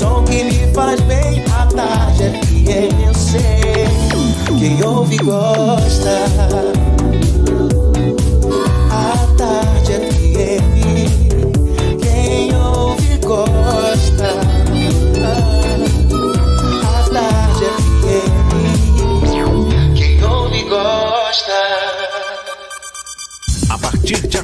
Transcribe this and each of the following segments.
som que me faz bem. A tarde é FM, eu sei. Quem ouve gosta.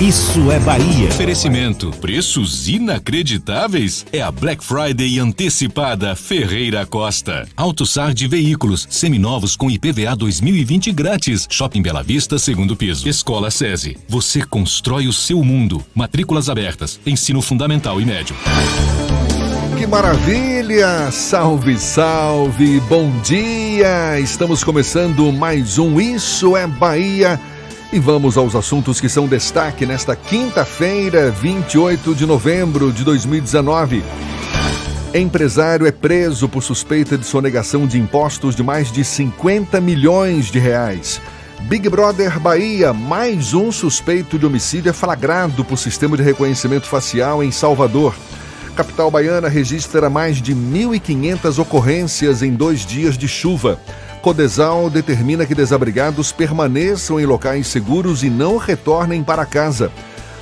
Isso é Bahia. Oferecimento. Preços inacreditáveis? É a Black Friday antecipada Ferreira Costa. AutoSard Veículos. Seminovos com IPVA 2020 grátis. Shopping Bela Vista, segundo piso. Escola SESI. Você constrói o seu mundo. Matrículas abertas. Ensino fundamental e médio. Que maravilha! Salve, salve! Bom dia! Estamos começando mais um Isso é Bahia. E vamos aos assuntos que são destaque nesta quinta-feira, 28 de novembro de 2019. Empresário é preso por suspeita de sonegação de impostos de mais de 50 milhões de reais. Big Brother Bahia, mais um suspeito de homicídio é flagrado por sistema de reconhecimento facial em Salvador. Capital baiana registra mais de 1.500 ocorrências em dois dias de chuva. Codesal determina que desabrigados permaneçam em locais seguros e não retornem para casa.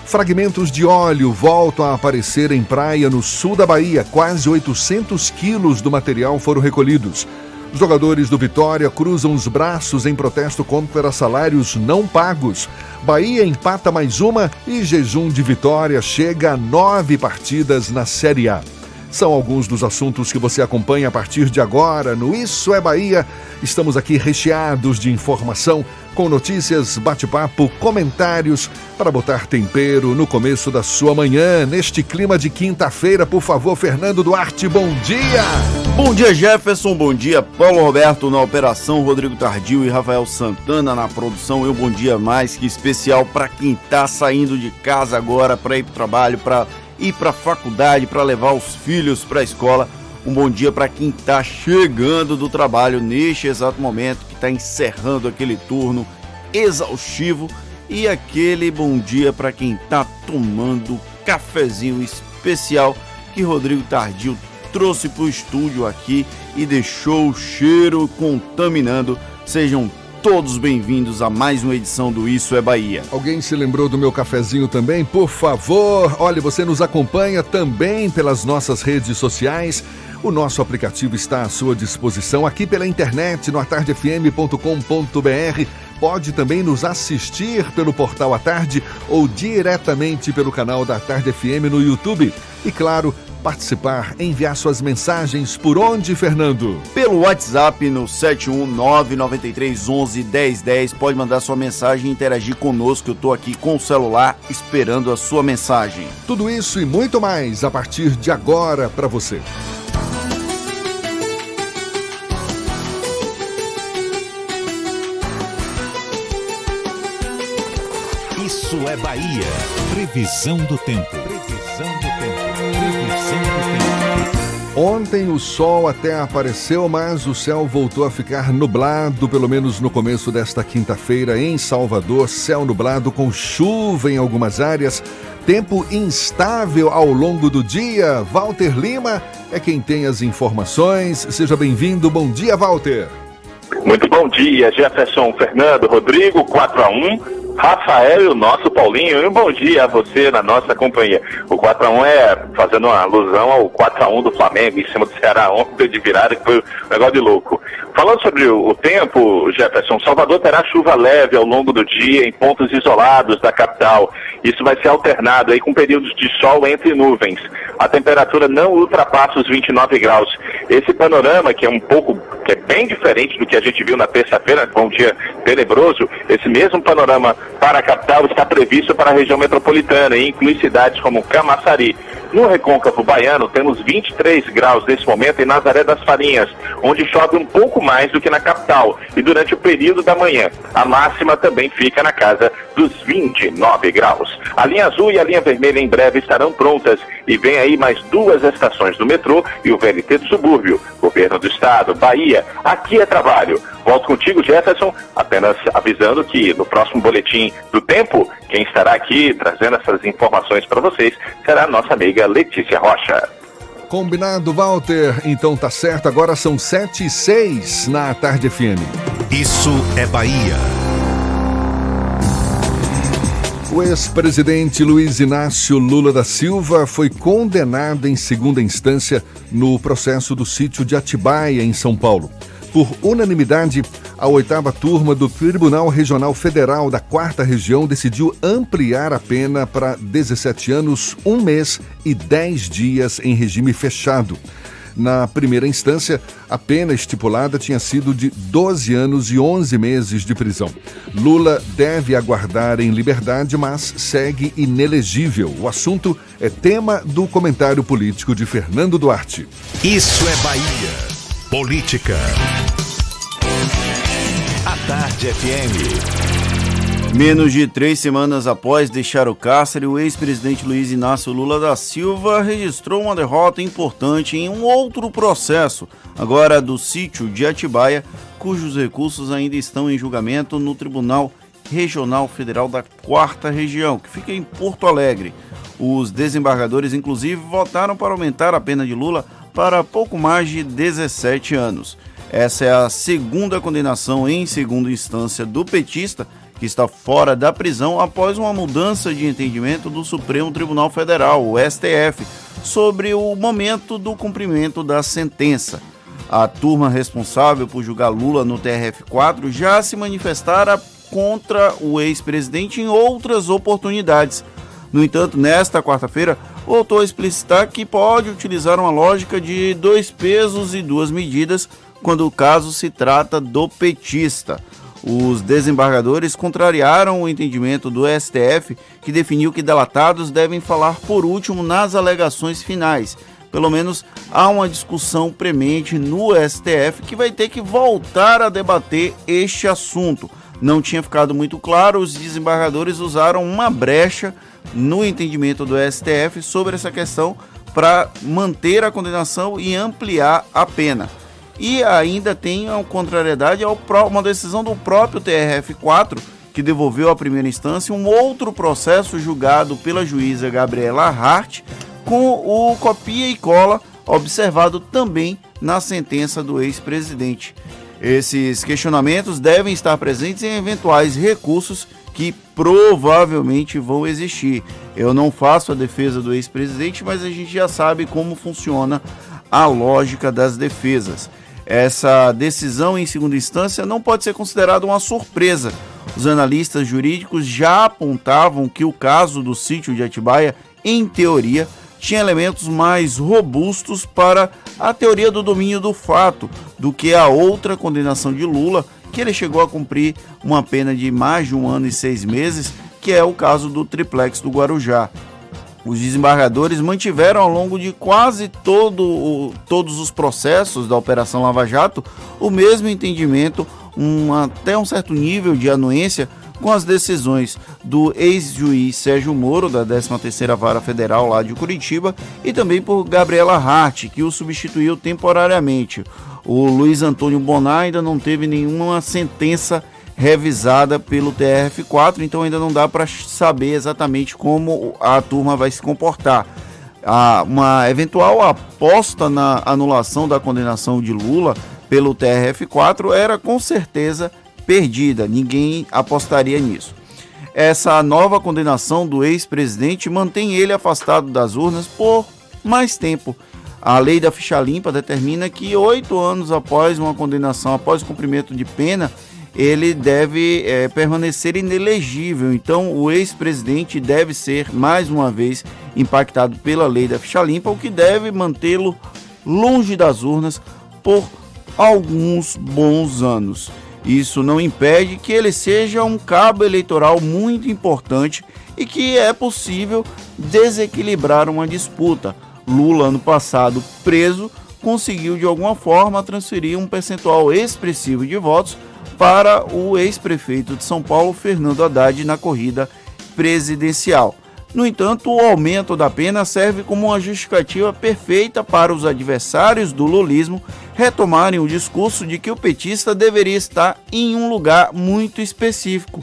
Fragmentos de óleo voltam a aparecer em praia no sul da Bahia. Quase 800 quilos do material foram recolhidos. Os jogadores do Vitória cruzam os braços em protesto contra salários não pagos. Bahia empata mais uma e jejum de vitória chega a nove partidas na Série A. São alguns dos assuntos que você acompanha a partir de agora no Isso é Bahia. Estamos aqui recheados de informação, com notícias, bate-papo, comentários para botar tempero no começo da sua manhã, neste clima de quinta-feira. Por favor, Fernando Duarte, bom dia! Bom dia, Jefferson. Bom dia, Paulo Roberto na operação, Rodrigo Tardio e Rafael Santana na produção. Eu, bom dia mais que especial para quem está saindo de casa agora para ir para o trabalho, para ir para a faculdade, para levar os filhos para a escola. Um bom dia para quem está chegando do trabalho neste exato momento, que está encerrando aquele turno exaustivo. E aquele bom dia para quem está tomando cafezinho especial que Rodrigo Tardio trouxe para o estúdio aqui e deixou o cheiro contaminando. Sejam todos bem-vindos a mais uma edição do Isso é Bahia. Alguém se lembrou do meu cafezinho também? Por favor, olhe, você nos acompanha também pelas nossas redes sociais. O nosso aplicativo está à sua disposição aqui pela internet no atardefm.com.br. Pode também nos assistir pelo portal à tarde ou diretamente pelo canal da Tarde FM no YouTube. E claro, participar, enviar suas mensagens por onde, Fernando? Pelo WhatsApp no 71993111010. Pode mandar sua mensagem e interagir conosco. Eu estou aqui com o celular esperando a sua mensagem. Tudo isso e muito mais a partir de agora para você. Isso é Bahia. Previsão do tempo. Ontem o sol até apareceu, mas o céu voltou a ficar nublado, pelo menos no começo desta quinta-feira em Salvador. Céu nublado com chuva em algumas áreas. Tempo instável ao longo do dia. Walter Lima é quem tem as informações. Seja bem-vindo. Bom dia, Walter. Muito bom dia, Jefferson, Fernando, Rodrigo, 4 a 1 Rafael e o nosso Paulinho, e um bom dia a você na nossa companhia. O 4x1 é fazendo uma alusão ao 4x1 do Flamengo em cima do Ceará ontem de virada, que foi um negócio de louco. Falando sobre o, tempo, Jefferson, Salvador terá chuva leve ao longo do dia em pontos isolados da capital. Isso vai ser alternado aí com períodos de sol entre nuvens. A temperatura não ultrapassa os 29 graus. Esse panorama, que é um pouco, que é bem diferente do que a gente viu na terça-feira, com um dia tenebroso, esse mesmo panorama para a capital está previsto para a região metropolitana e inclui cidades como Camaçari. No Recôncavo Baiano, temos 23 graus nesse momento em Nazaré das Farinhas, onde chove um pouco mais do que na capital. E durante o período da manhã, a máxima também fica na casa dos 29 graus. A linha azul e a linha vermelha em breve estarão prontas e vem aí mais duas estações do metrô e o VLT do subúrbio. Governo do Estado, Bahia, aqui é trabalho. Volto contigo, Jefferson, apenas avisando que no próximo boletim do tempo, quem estará aqui trazendo essas informações para vocês será a nossa amiga Letícia Rocha. Combinado, Walter. Então tá certo, agora são 7 e 6 na Tarde FM. Isso é Bahia. O ex-presidente Luiz Inácio Lula da Silva foi condenado em segunda instância no processo do sítio de Atibaia, em São Paulo. Por unanimidade, a oitava turma do Tribunal Regional Federal da Quarta Região decidiu ampliar a pena para 17 anos, um mês e 10 dias em regime fechado. Na primeira instância, a pena estipulada tinha sido de 12 anos e 11 meses de prisão. Lula deve aguardar em liberdade, mas segue inelegível. O assunto é tema do comentário político de Fernando Duarte. Isso é Bahia. Política. A Tarde FM. Menos de três semanas após deixar o cárcere, o ex-presidente Luiz Inácio Lula da Silva registrou uma derrota importante em um outro processo, agora do sítio de Atibaia, cujos recursos ainda estão em julgamento no Tribunal Regional Federal da Quarta Região, que fica em Porto Alegre. Os desembargadores, inclusive, votaram para aumentar a pena de Lula para pouco mais de 17 anos. Essa é a segunda condenação em segunda instância do petista, que está fora da prisão após uma mudança de entendimento do Supremo Tribunal Federal, o STF, sobre o momento do cumprimento da sentença. A turma responsável por julgar Lula no TRF4 já se manifestara contra o ex-presidente em outras oportunidades. No entanto, nesta quarta-feira, voltou a explicitar que pode utilizar uma lógica de dois pesos e duas medidas quando o caso se trata do petista. Os desembargadores contrariaram o entendimento do STF, que definiu que delatados devem falar por último nas alegações finais. Pelo menos há uma discussão premente no STF que vai ter que voltar a debater este assunto. Não tinha ficado muito claro, os desembargadores usaram uma brecha no entendimento do STF sobre essa questão para manter a condenação e ampliar a pena. E ainda tem a contrariedade ao uma decisão do próprio TRF4 que devolveu à primeira instância um outro processo julgado pela juíza Gabriela Hart com o copia e cola observado também na sentença do ex-presidente. Esses questionamentos devem estar presentes em eventuais recursos que provavelmente vão existir. Eu não faço a defesa do ex-presidente, mas a gente já sabe como funciona a lógica das defesas. Essa decisão em segunda instância não pode ser considerada uma surpresa. Os analistas jurídicos já apontavam que o caso do sítio de Atibaia, em teoria, tinha elementos mais robustos para a teoria do domínio do fato do que a outra condenação de Lula, que ele chegou a cumprir uma pena de mais de um ano e seis meses, que é o caso do triplex do Guarujá. Os desembargadores mantiveram ao longo de quase todo, todos os processos da Operação Lava Jato o mesmo entendimento, um, até um certo nível de anuência com as decisões do ex-juiz Sérgio Moro, da 13ª Vara Federal lá de Curitiba, e também por Gabriela Hart, que o substituiu temporariamente. O Luiz Antônio Bonar ainda não teve nenhuma sentença revisada pelo TRF4, então ainda não dá para saber exatamente como a turma vai se comportar. Há uma eventual aposta na anulação da condenação de Lula pelo TRF4 era com certeza perdida, ninguém apostaria nisso. Essa nova condenação do ex-presidente mantém ele afastado das urnas por mais tempo a lei da ficha limpa determina que oito anos após uma condenação, após o cumprimento de pena, ele deve é, permanecer inelegível. Então, o ex-presidente deve ser mais uma vez impactado pela lei da ficha limpa, o que deve mantê-lo longe das urnas por alguns bons anos. Isso não impede que ele seja um cabo eleitoral muito importante e que é possível desequilibrar uma disputa. Lula, ano passado preso, conseguiu de alguma forma transferir um percentual expressivo de votos para o ex-prefeito de São Paulo, Fernando Haddad, na corrida presidencial. No entanto, o aumento da pena serve como uma justificativa perfeita para os adversários do lulismo retomarem o discurso de que o petista deveria estar em um lugar muito específico,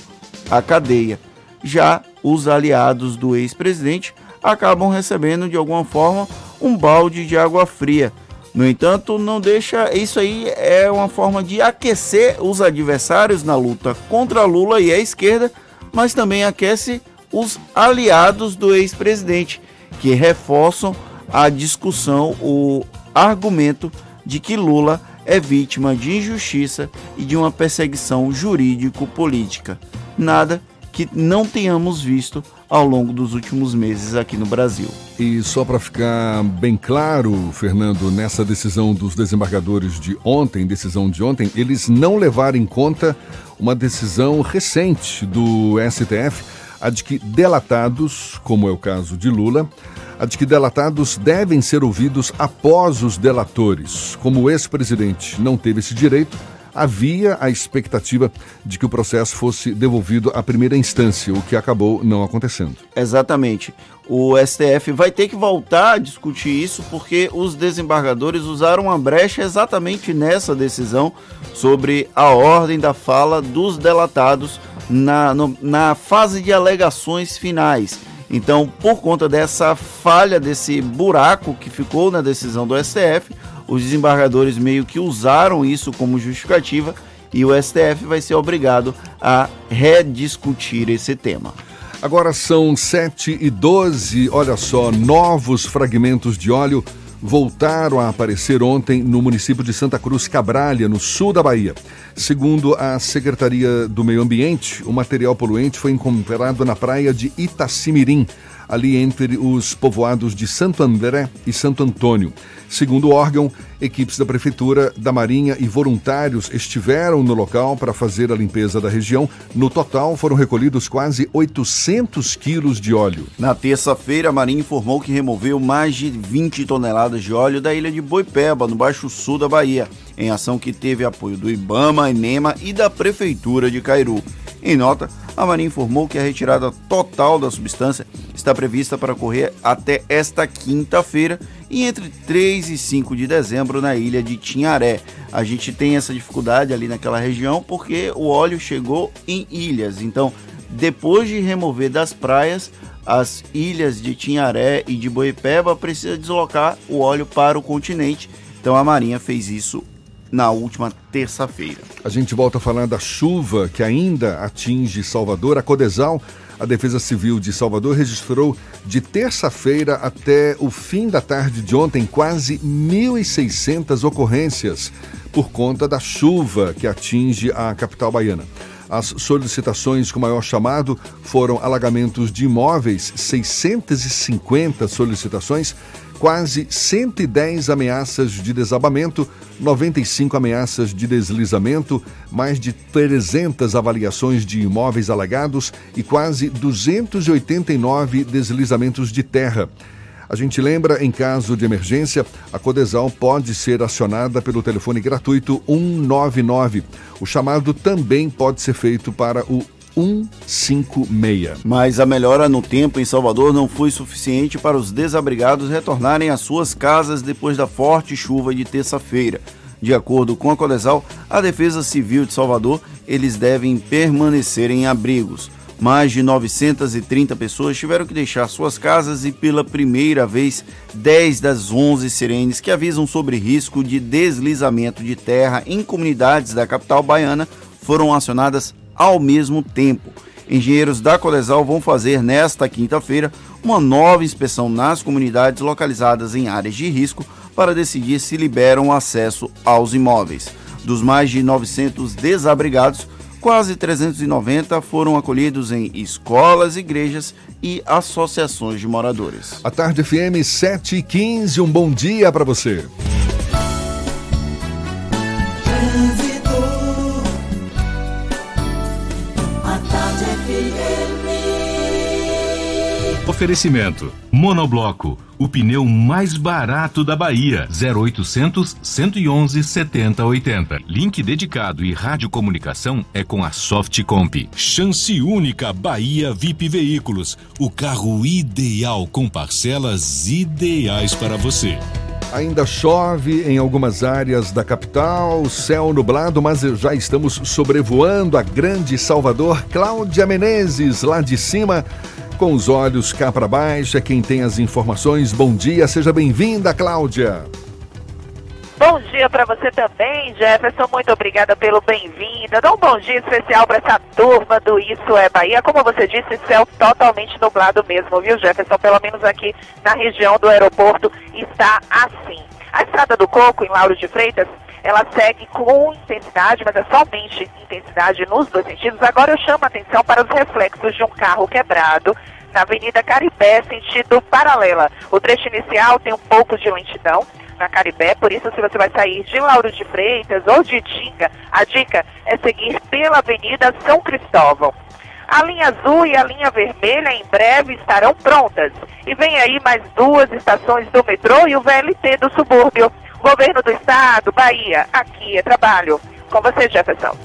a cadeia. Já os aliados do ex-presidente acabam recebendo de alguma forma um balde de água fria. No entanto, não deixa. Isso aí é uma forma de aquecer os adversários na luta contra Lula e a esquerda, mas também aquece os aliados do ex-presidente, que reforçam a discussão, o argumento de que Lula é vítima de injustiça e de uma perseguição jurídico-política. Nada que não tenhamos visto ao longo dos últimos meses aqui no Brasil. E só para ficar bem claro, Fernando, nessa decisão dos desembargadores de ontem, decisão de ontem, eles não levaram em conta uma decisão recente do STF a de que delatados, como é o caso de Lula, a de que delatados devem ser ouvidos após os delatores. Como o ex-presidente não teve esse direito, havia a expectativa de que o processo fosse devolvido à primeira instância, o que acabou não acontecendo. Exatamente. O STF vai ter que voltar a discutir isso porque os desembargadores usaram uma brecha exatamente nessa decisão sobre a ordem da fala dos delatados na, no, na fase de alegações finais. Então, por conta dessa falha, desse buraco que ficou na decisão do STF, os desembargadores meio que usaram isso como justificativa e o STF vai ser obrigado a rediscutir esse tema. Agora são 7 e 12, olha só, novos fragmentos de óleo voltaram a aparecer ontem no município de Santa Cruz Cabralha, no sul da Bahia. Segundo a Secretaria do Meio Ambiente, o material poluente foi encontrado na praia de Itacimirim, ali entre os povoados de Santo André e Santo Antônio. Segundo o órgão, equipes da Prefeitura, da Marinha e voluntários estiveram no local para fazer a limpeza da região. No total, foram recolhidos quase 800 quilos de óleo. Na terça-feira, a Marinha informou que removeu mais de 20 toneladas de óleo da ilha de Boipeba, no Baixo Sul da Bahia, em ação que teve apoio do Ibama, Enema e da Prefeitura de Cairu. Em nota, a Marinha informou que a retirada total da substância está prevista para ocorrer até esta quinta-feira e entre 3 e 5 de dezembro na ilha de Tinharé. A gente tem essa dificuldade ali naquela região porque o óleo chegou em ilhas. Então, depois de remover das praias, as ilhas de Tinharé e de Boipeba precisa deslocar o óleo para o continente. Então a Marinha fez isso na última terça-feira. A gente volta a falar da chuva que ainda atinge Salvador. A Codesal, a Defesa Civil de Salvador, registrou de terça-feira até o fim da tarde de ontem quase 1.600 ocorrências por conta da chuva que atinge a capital baiana. As solicitações com maior chamado foram alagamentos de imóveis, 650 solicitações, quase 110 ameaças de desabamento, 95 ameaças de deslizamento, mais de 300 avaliações de imóveis alagados e quase 289 deslizamentos de terra. A gente lembra, em caso de emergência, a Codesal pode ser acionada pelo telefone gratuito 199. O chamado também pode ser feito para o 156. Mas a melhora no tempo em Salvador não foi suficiente para os desabrigados retornarem às suas casas depois da forte chuva de terça-feira. De acordo com a Codesal, a Defesa Civil de Salvador, eles devem permanecer em abrigos. Mais de 930 pessoas tiveram que deixar suas casas e, pela primeira vez, 10 das 11 sirenes que avisam sobre risco de deslizamento de terra em comunidades da capital baiana foram acionadas ao mesmo tempo. Engenheiros da Colesal vão fazer nesta quinta-feira uma nova inspeção nas comunidades localizadas em áreas de risco para decidir se liberam acesso aos imóveis. Dos mais de 900 desabrigados, quase 390 foram acolhidos em escolas, igrejas e associações de moradores. A tarde FM 7 e 15, um bom dia para você. Oferecimento: Monobloco, o pneu mais barato da Bahia. 0800 111 7080. Link dedicado e radiocomunicação é com a Softcomp. Chance única Bahia VIP Veículos, o carro ideal com parcelas ideais para você. Ainda chove em algumas áreas da capital, céu nublado, mas já estamos sobrevoando a grande Salvador. Cláudia Menezes, lá de cima, com os olhos cá para baixo, é quem tem as informações. Bom dia, seja bem-vinda, Cláudia. Bom dia para você também, Jefferson. Muito obrigada pelo bem-vindo. Dá um bom dia especial para essa turma do Isso é Bahia. Como você disse, céu totalmente nublado mesmo, viu, Jefferson? Pelo menos aqui na região do aeroporto está assim. A Estrada do Coco, em Lauro de Freitas, ela segue com intensidade, mas é somente intensidade nos dois sentidos. Agora eu chamo a atenção para os reflexos de um carro quebrado na Avenida Caribé, sentido paralela. O trecho inicial tem um pouco de lentidão, na Caribé, por isso se você vai sair de Lauro de Freitas ou de Tinga, a dica é seguir pela Avenida São Cristóvão. A linha azul e a linha vermelha em breve estarão prontas. E vem aí mais duas estações do metrô e o VLT do subúrbio. Governo do Estado, Bahia, aqui é trabalho. Com você, Jefferson.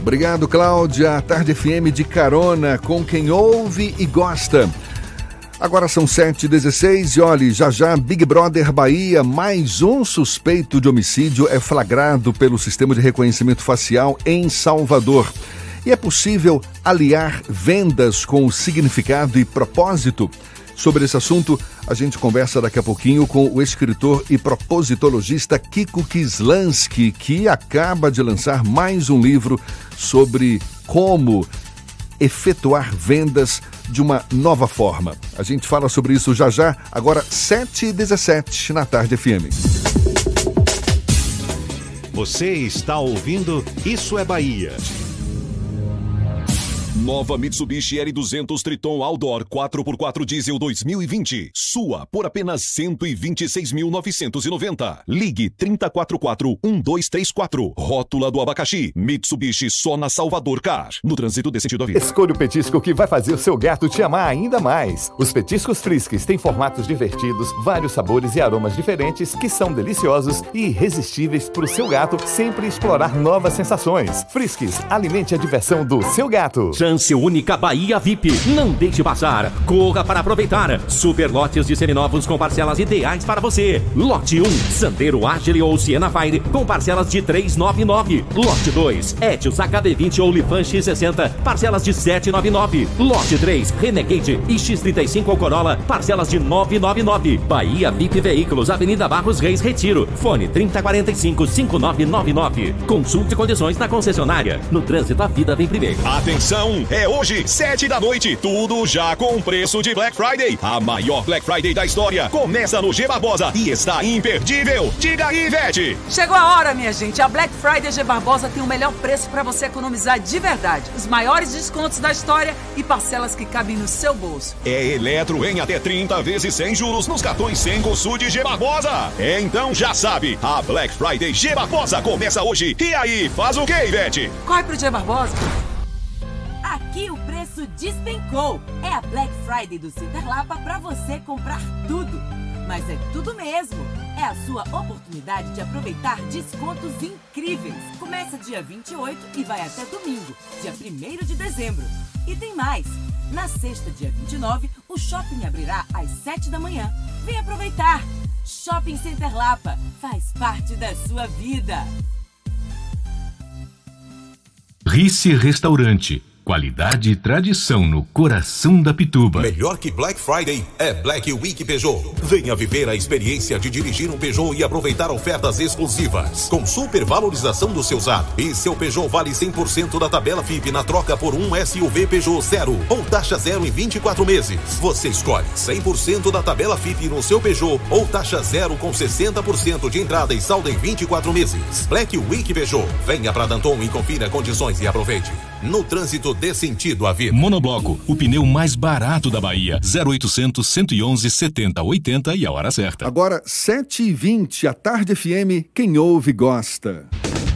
Obrigado, Cláudia. Tarde FM de carona com quem ouve e gosta. Agora são 7h16 e olhe, já já Big Brother Bahia, mais um suspeito de homicídio é flagrado pelo sistema de reconhecimento facial em Salvador. E é possível aliar vendas com significado e propósito? Sobre esse assunto, a gente conversa daqui a pouquinho com o escritor e propositologista Kiko Kislansky, que acaba de lançar mais um livro sobre como efetuar vendas de uma nova forma. A gente fala sobre isso já já, agora 7h17 na Tarde FM. Você está ouvindo Isso é Bahia. Nova Mitsubishi L200 Triton Outdoor 4x4 Diesel 2020. Sua por apenas 126.990. Ligue 3044-1234. Rótula do abacaxi. Mitsubishi só na Salvador Car. No trânsito desse sentido vida. Escolha o petisco que vai fazer o seu gato te amar ainda mais. Os petiscos Friskies têm formatos divertidos, vários sabores e aromas diferentes que são deliciosos e irresistíveis para o seu gato sempre explorar novas sensações. Friskies, alimente a diversão do seu gato. Chance única Bahia VIP. Não deixe passar. Corra para aproveitar. Super lotes de seminovos com parcelas ideais para você. Lote 1, Sandero Agile ou Siena Fire com parcelas de 399. Lote 2, Etios HB20 ou Lifan X60, parcelas de 799. Lote 3, Renegade e X35 ou Corolla, parcelas de 999. Bahia VIP Veículos, Avenida Barros Reis Retiro. Fone 3045 5999. Consulte condições na concessionária. No trânsito a vida vem primeiro. Atenção! É hoje, sete da noite, tudo já com preço de Black Friday. A maior Black Friday da história começa no G Barbosa e está imperdível. Diga aí, Ivete! Chegou a hora, minha gente. A Black Friday G Barbosa tem o melhor preço para você economizar de verdade. Os maiores descontos da história e parcelas que cabem no seu bolso. É eletro em até 30 vezes sem juros nos cartões sem de G Barbosa. Então já sabe, a Black Friday G Barbosa começa hoje. E aí, faz o que, Ivete? Corre pro G Barbosa. Aqui o preço despencou. É a Black Friday do Cinderlapa para você comprar tudo. Mas é tudo mesmo. É a sua oportunidade de aproveitar descontos incríveis. Começa dia 28 e vai até domingo, dia 1 de dezembro. E tem mais. Na sexta, dia 29, o shopping abrirá às 7 da manhã. Vem aproveitar! Shopping Center Lapa faz parte da sua vida. Rice Restaurante Qualidade e tradição no coração da Pituba. Melhor que Black Friday é Black Week Peugeot. Venha viver a experiência de dirigir um Peugeot e aproveitar ofertas exclusivas. Com super valorização do seu usado. E seu Peugeot vale 100% da tabela FIP na troca por um SUV Peugeot zero ou taxa zero em 24 meses. Você escolhe 100% da tabela FIP no seu Peugeot ou taxa zero com 60% de entrada e saldo em 24 meses. Black Week Peugeot. Venha para Danton e confira condições e aproveite. No trânsito dê sentido à vida. Monobloco, o pneu mais barato da Bahia. 0800 111 70 80 e a hora certa. Agora, 7h20, a Tarde FM, quem ouve gosta.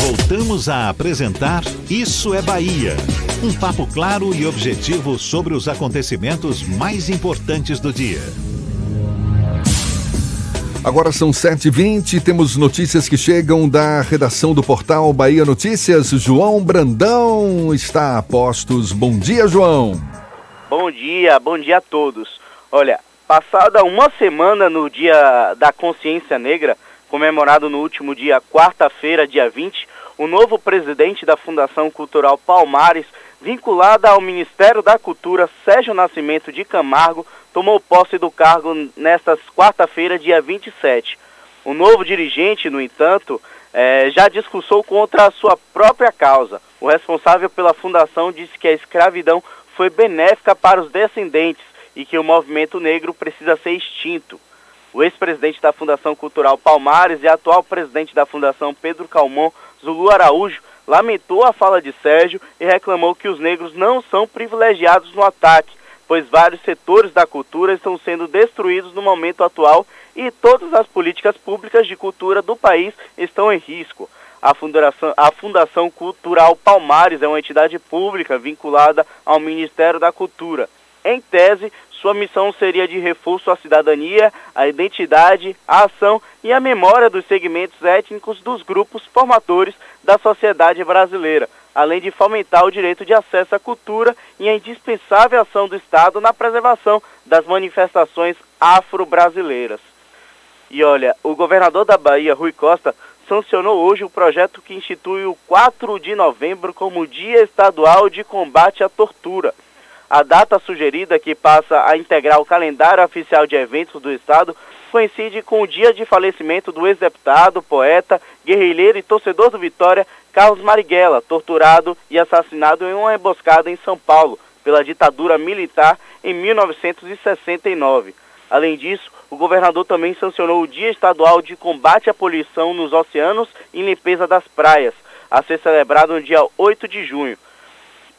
Voltamos a apresentar Isso é Bahia. Um papo claro e objetivo sobre os acontecimentos mais importantes do dia. Agora são 7h20, temos notícias que chegam da redação do portal Bahia Notícias. João Brandão está a postos. Bom dia, João. Bom dia, bom dia a todos. Olha, passada uma semana no Dia da Consciência Negra, comemorado no último dia, quarta-feira, dia 20, o novo presidente da Fundação Cultural Palmares, vinculada ao Ministério da Cultura, Sérgio Nascimento de Camargo, tomou posse do cargo nesta quarta-feira, dia 27. O novo dirigente, no entanto, eh, já discursou contra a sua própria causa. O responsável pela fundação disse que a escravidão foi benéfica para os descendentes e que o movimento negro precisa ser extinto. O ex-presidente da Fundação Cultural Palmares e atual presidente da Fundação Pedro Calmon, Zulu Araújo, lamentou a fala de Sérgio e reclamou que os negros não são privilegiados no ataque, pois vários setores da cultura estão sendo destruídos no momento atual e todas as políticas públicas de cultura do país estão em risco. A Fundação, a Fundação Cultural Palmares é uma entidade pública vinculada ao Ministério da Cultura. Em tese, sua missão seria de reforço à cidadania, à identidade, à ação e à memória dos segmentos étnicos dos grupos formadores da sociedade brasileira, além de fomentar o direito de acesso à cultura e a indispensável ação do Estado na preservação das manifestações afro-brasileiras. E olha, o governador da Bahia, Rui Costa, sancionou hoje o projeto que institui o 4 de novembro como Dia Estadual de Combate à Tortura. A data sugerida, que passa a integrar o calendário oficial de eventos do Estado, coincide com o dia de falecimento do ex-deputado, poeta, guerrilheiro e torcedor do Vitória, Carlos Marighella, torturado e assassinado em uma emboscada em São Paulo pela ditadura militar em 1969. Além disso, o governador também sancionou o Dia Estadual de Combate à Poluição nos Oceanos e Limpeza das Praias, a ser celebrado no dia 8 de junho.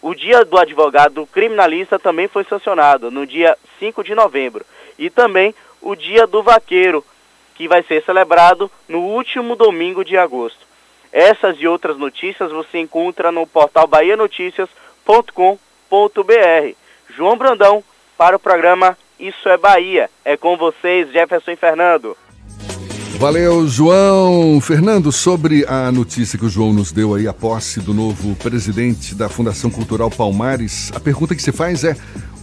O Dia do Advogado Criminalista também foi sancionado no dia 5 de novembro. E também o Dia do Vaqueiro, que vai ser celebrado no último domingo de agosto. Essas e outras notícias você encontra no portal bahianoticias.com.br. João Brandão para o programa Isso é Bahia. É com vocês, Jefferson e Fernando. Valeu, João. Fernando, sobre a notícia que o João nos deu aí, a posse do novo presidente da Fundação Cultural Palmares, a pergunta que se faz é: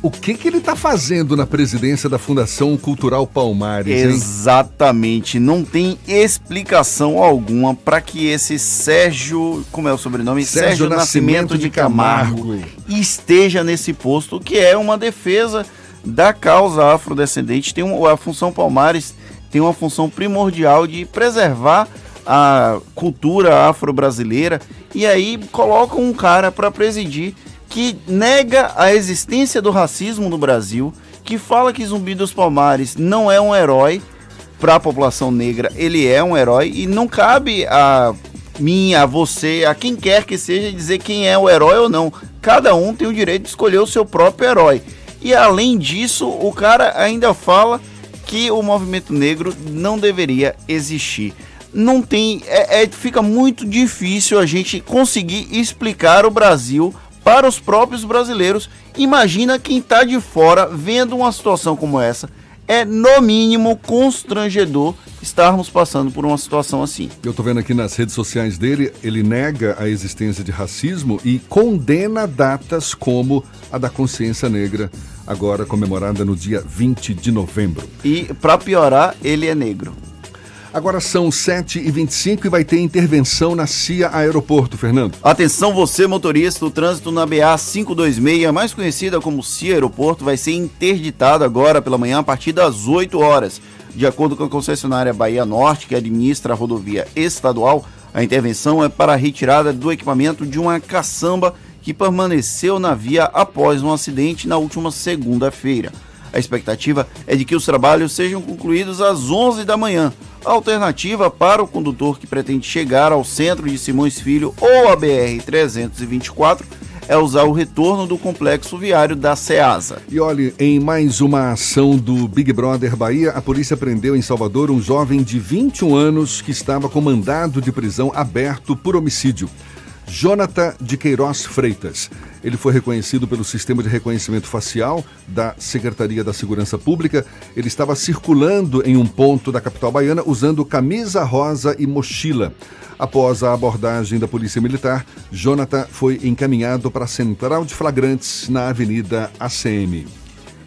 o que, que ele está fazendo na presidência da Fundação Cultural Palmares? Hein? Exatamente, não tem explicação alguma para que esse Sérgio, como é o sobrenome? Sérgio, Sérgio Nascimento, Nascimento, de Camargo, Camargo esteja nesse posto, que é uma defesa da causa afrodescendente. Tem uma, a função Palmares tem uma função primordial de preservar a cultura afro-brasileira e aí colocam um cara para presidir que nega a existência do racismo no Brasil, que fala que Zumbi dos Palmares não é um herói para a população negra, ele é um herói e não cabe a mim, a você, a quem quer que seja dizer quem é o herói ou não. Cada um tem o direito de escolher o seu próprio herói. E além disso, o cara ainda fala que o movimento negro não deveria existir. Não tem. É, é, fica muito difícil a gente conseguir explicar o Brasil para os próprios brasileiros. Imagina quem está de fora vendo uma situação como essa. É no mínimo constrangedor estarmos passando por uma situação assim. Eu estou vendo aqui nas redes sociais dele, ele nega a existência de racismo e condena datas como a da consciência negra agora comemorada no dia 20 de novembro. E, para piorar, ele é negro. Agora são 7h25 e vai ter intervenção na CIA Aeroporto, Fernando. Atenção você, motorista, o trânsito na BA 526, mais conhecida como CIA Aeroporto, vai ser interditado agora pela manhã a partir das 8 horas. De acordo com a concessionária Bahia Norte, que administra a rodovia estadual, A intervenção é para a retirada do equipamento de uma caçamba que permaneceu na via após um acidente na última segunda-feira. A expectativa é de que os trabalhos sejam concluídos às 11 da manhã. A alternativa para o condutor que pretende chegar ao centro de Simões Filho ou a BR-324 é usar o retorno do complexo viário da SEASA. E olhe, em mais uma ação do Big Brother Bahia, a polícia prendeu em Salvador um jovem de 21 anos que estava com mandado de prisão aberto por homicídio. Jonathan de Queiroz Freitas. Ele foi reconhecido pelo Sistema de Reconhecimento Facial da Secretaria da Segurança Pública. Ele estava circulando em um ponto da capital baiana usando camisa rosa e mochila. Após a abordagem da Polícia Militar, Jonathan foi encaminhado para a Central de Flagrantes na Avenida ACM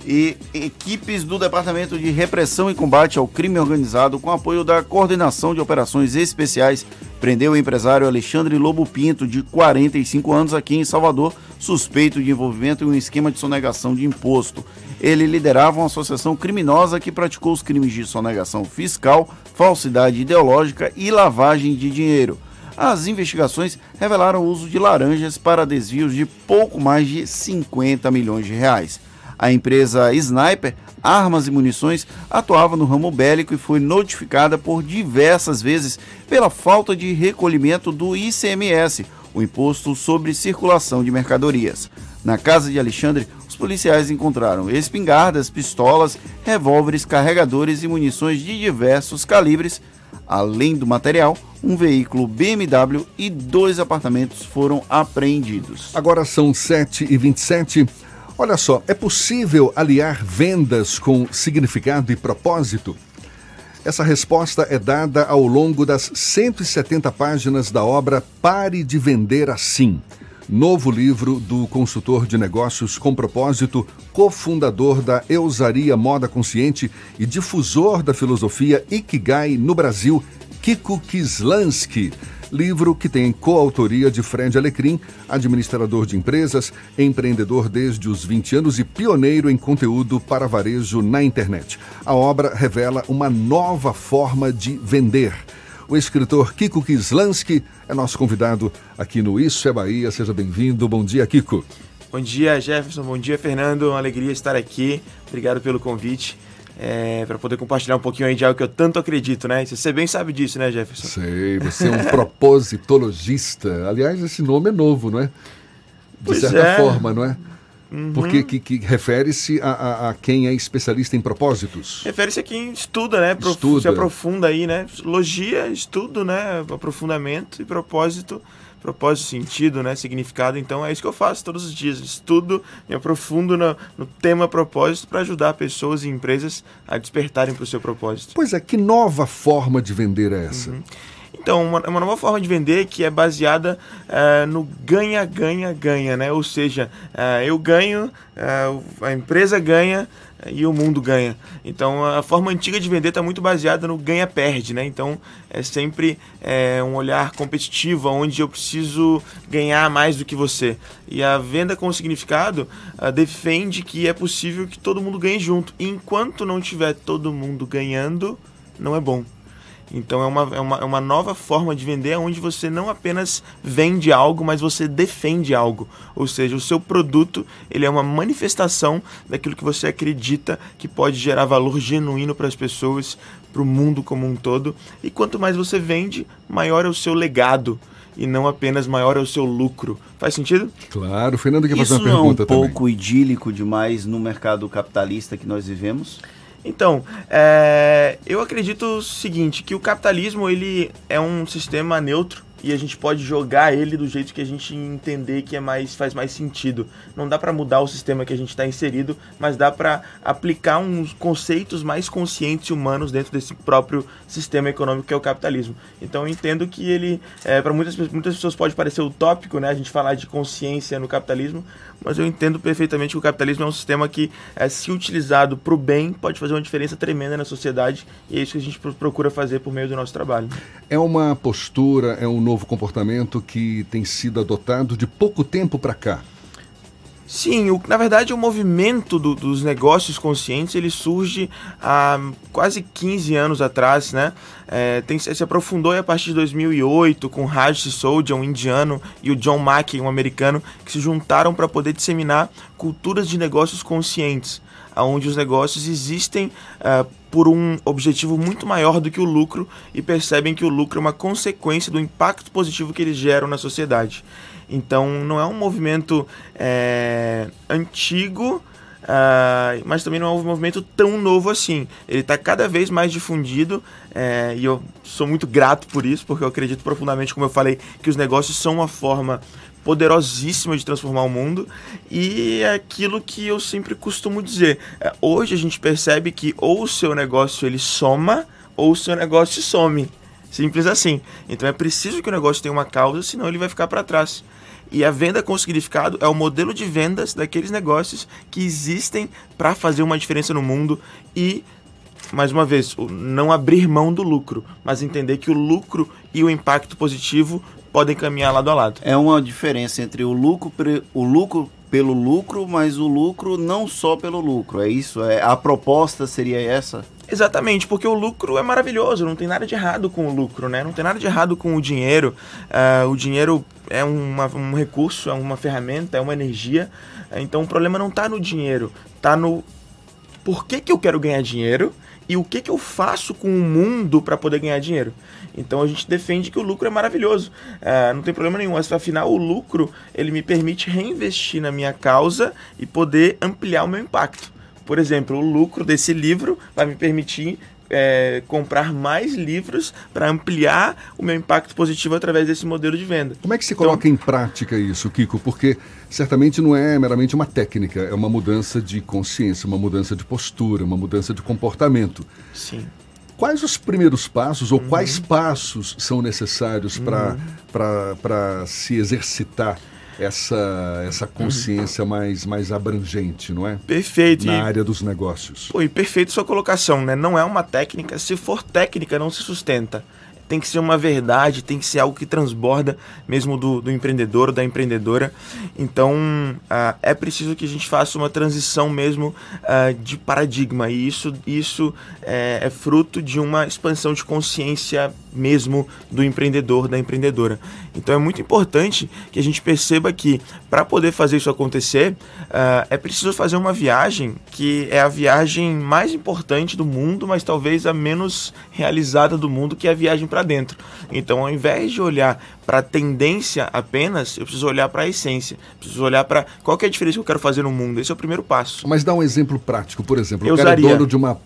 e equipes do Departamento de Repressão e Combate ao Crime Organizado, com apoio da Coordenação de Operações Especiais, prendeu o empresário Alexandre Lobo Pinto, de 45 anos, aqui em Salvador, suspeito de envolvimento em um esquema de sonegação de imposto. Ele liderava uma associação criminosa que praticou os crimes de sonegação fiscal, falsidade ideológica e lavagem de dinheiro. As investigações revelaram o uso de laranjas para desvios de pouco mais de 50 milhões de reais. A empresa Sniper Armas e Munições atuava no ramo bélico e foi notificada por diversas vezes pela falta de recolhimento do ICMS, o Imposto sobre Circulação de Mercadorias. Na casa de Alexandre, os policiais encontraram espingardas, pistolas, revólveres, carregadores e munições de diversos calibres. Além do material, um veículo BMW e dois apartamentos foram apreendidos. Agora são 7h27. Olha só, é possível aliar vendas com significado e propósito? Essa resposta é dada ao longo das 170 páginas da obra Pare de Vender Assim, novo livro do consultor de negócios com propósito, cofundador da Eusaria Moda Consciente e difusor da filosofia Ikigai no Brasil, Kiko Kislansky livro que tem coautoria de Fred Alecrim, administrador de empresas, empreendedor desde os 20 anos e pioneiro em conteúdo para varejo na internet. A obra revela uma nova forma de vender. O escritor Kiko Kislansky é nosso convidado aqui no Isso é Bahia. Seja bem-vindo. Bom dia, Kiko. Bom dia, Jefferson. Bom dia, Fernando. Uma alegria estar aqui. Obrigado pelo convite é, para poder compartilhar um pouquinho aí de algo que eu tanto acredito, né? Você bem sabe disso, né, Jefferson? Sei, você é um propositologista. Aliás, esse nome é novo, não é? De pois certa é. forma, não é? Uhum. Porque que, que refere-se a, a, a, quem é especialista em propósitos. Refere-se a quem estuda, né? Prof, Estuda. Se aprofunda aí, né? Logia, estudo, né? Aprofundamento e propósito propósito, sentido, né, significado. Então é isso que eu faço todos os dias. Estudo, me aprofundo no, no tema propósito para ajudar pessoas e empresas a despertarem para o seu propósito. Pois é, que nova forma de vender é essa? Uhum. Então, uma, uma, nova forma de vender que é baseada uh, no ganha, ganha, ganha, né? Ou seja, uh, eu ganho, uh, a empresa ganha, e o mundo ganha. Então a forma antiga de vender está muito baseada no ganha-perde, né? Então é sempre é, um olhar competitivo, onde eu preciso ganhar mais do que você. E a venda com significado uh, defende que é possível que todo mundo ganhe junto. E enquanto não tiver todo mundo ganhando, não é bom. Então é uma, é, uma, é uma nova forma de vender onde você não apenas vende algo, mas você defende algo. Ou seja, o seu produto ele é uma manifestação daquilo que você acredita que pode gerar valor genuíno para as pessoas, para o mundo como um todo. E quanto mais você vende, maior é o seu legado e não apenas maior é o seu lucro. Faz sentido? Claro, o Fernando quer Isso fazer uma pergunta não é um também. pouco idílico demais no mercado capitalista que nós vivemos? Então, é, eu acredito o seguinte, que o capitalismo ele é um sistema neutro e a gente pode jogar ele do jeito que a gente entender que é mais faz mais sentido. Não dá para mudar o sistema que a gente está inserido, mas dá para aplicar uns conceitos mais conscientes e humanos dentro desse próprio sistema econômico que é o capitalismo. Então eu entendo que ele, é, para muitas muitas pessoas pode parecer utópico, né, a gente falar de consciência no capitalismo, mas eu entendo perfeitamente que o capitalismo é um sistema que, é, se utilizado para o bem, pode fazer uma diferença tremenda na sociedade e é isso que a gente procura fazer por meio do nosso trabalho. É uma postura, é um novo comportamento que tem sido adotado de pouco tempo para cá. Sim, o, na verdade o movimento do, dos negócios conscientes ele surge há quase 15 anos atrás, né? É, tem, se aprofundou a partir de 2008 com Raj Sissodia, um indiano, e o John Mackey, um americano, que se juntaram para poder disseminar culturas de negócios conscientes, onde os negócios existem uh, por um objetivo muito maior do que o lucro e percebem que o lucro é uma consequência do impacto positivo que eles geram na sociedade. Então não é um movimento é, antigo, uh, mas também não é um movimento tão novo assim. Ele está cada vez mais difundido é, e eu sou muito grato por isso, porque eu acredito profundamente, como eu falei, que os negócios são uma forma poderosíssima de transformar o mundo e é aquilo que eu sempre costumo dizer. É, hoje a gente percebe que ou o seu negócio ele soma ou o seu negócio some. Simples assim. Então é preciso que o negócio tenha uma causa, senão ele vai ficar para trás. E a venda com significado é o modelo de vendas daqueles negócios que existem para fazer uma diferença no mundo e mais uma vez, não abrir mão do lucro, mas entender que o lucro e o impacto positivo podem caminhar lado a lado. É uma diferença entre o lucro, o lucro pelo lucro, mas o lucro não só pelo lucro. É isso? É, a proposta seria essa? Exatamente, porque o lucro é maravilhoso, não tem nada de errado com o lucro, né? Não tem nada de errado com o dinheiro. Uh, o dinheiro é uma, um recurso, é uma ferramenta, é uma energia. Então o problema não está no dinheiro, está no por que, que eu quero ganhar dinheiro e o que, que eu faço com o mundo para poder ganhar dinheiro. Então a gente defende que o lucro é maravilhoso, uh, não tem problema nenhum. Afinal, o lucro ele me permite reinvestir na minha causa e poder ampliar o meu impacto. Por exemplo, o lucro desse livro vai me permitir é, comprar mais livros para ampliar o meu impacto positivo através desse modelo de venda. Como é que se coloca então, em prática isso, Kiko? Porque certamente não é meramente uma técnica, é uma mudança de consciência, uma mudança de postura, uma mudança de comportamento. Sim. Quais os primeiros passos ou uhum. quais passos são necessários para uhum. se exercitar essa, essa consciência mais, mais abrangente, não é? Perfeito. Na e... área dos negócios. Foi perfeito sua colocação, né? Não é uma técnica. Se for técnica, não se sustenta tem que ser uma verdade, tem que ser algo que transborda mesmo do, do empreendedor, da empreendedora. Então uh, é preciso que a gente faça uma transição mesmo uh, de paradigma e isso, isso é, é fruto de uma expansão de consciência mesmo do empreendedor, da empreendedora. Então é muito importante que a gente perceba que para poder fazer isso acontecer uh, é preciso fazer uma viagem que é a viagem mais importante do mundo, mas talvez a menos realizada do mundo, que é a viagem para dentro. Então, ao invés de olhar para a tendência apenas, eu preciso olhar para a essência. Preciso olhar para qual é a diferença que eu quero fazer no mundo. Esse é o primeiro passo. Mas dá um exemplo prático, por exemplo. Eu usaria. é dono de uma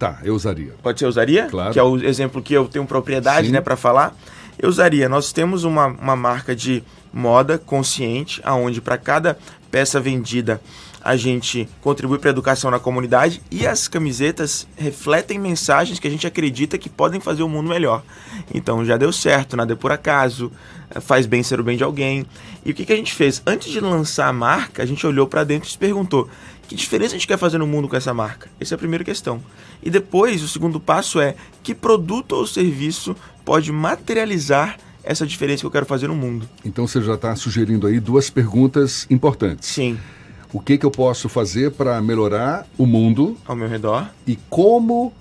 Tá, eu usaria. Pode ser usaria? Claro. Que é o exemplo que eu tenho propriedade, né, para falar. Eu usaria. Nós temos uma, uma marca de moda consciente, aonde para cada peça vendida a gente contribui para a educação na comunidade e as camisetas refletem mensagens que a gente acredita que podem fazer o mundo melhor. Então já deu certo, nada é por acaso, faz bem ser o bem de alguém. E o que, que a gente fez? Antes de lançar a marca, a gente olhou para dentro e se perguntou: que diferença a gente quer fazer no mundo com essa marca? Essa é a primeira questão. E depois, o segundo passo é que produto ou serviço pode materializar essa diferença que eu quero fazer no mundo. Então você já está sugerindo aí duas perguntas importantes. Sim. O que, que eu posso fazer para melhorar o mundo ao meu redor e como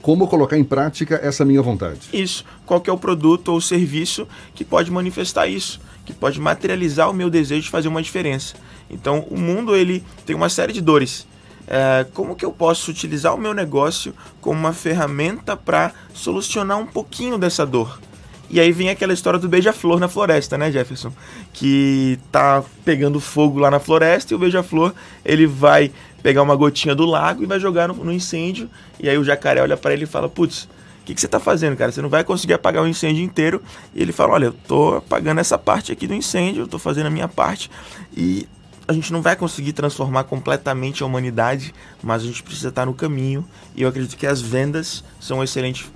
como colocar em prática essa minha vontade. Isso. Qual é o produto ou serviço que pode manifestar isso, que pode materializar o meu desejo de fazer uma diferença. Então, o mundo ele tem uma série de dores. É, como que eu posso utilizar o meu negócio como uma ferramenta para solucionar um pouquinho dessa dor? E aí vem aquela história do beija-flor na floresta, né, Jefferson? Que tá pegando fogo lá na floresta e o beija-flor ele vai pegar uma gotinha do lago e vai jogar no, no incêndio. E aí o jacaré olha para ele e fala: Putz, o que, que você tá fazendo, cara? Você não vai conseguir apagar o incêndio inteiro. E ele fala: Olha, eu tô apagando essa parte aqui do incêndio, eu tô fazendo a minha parte. E a gente não vai conseguir transformar completamente a humanidade, mas a gente precisa estar no caminho. E eu acredito que as vendas são uma excelente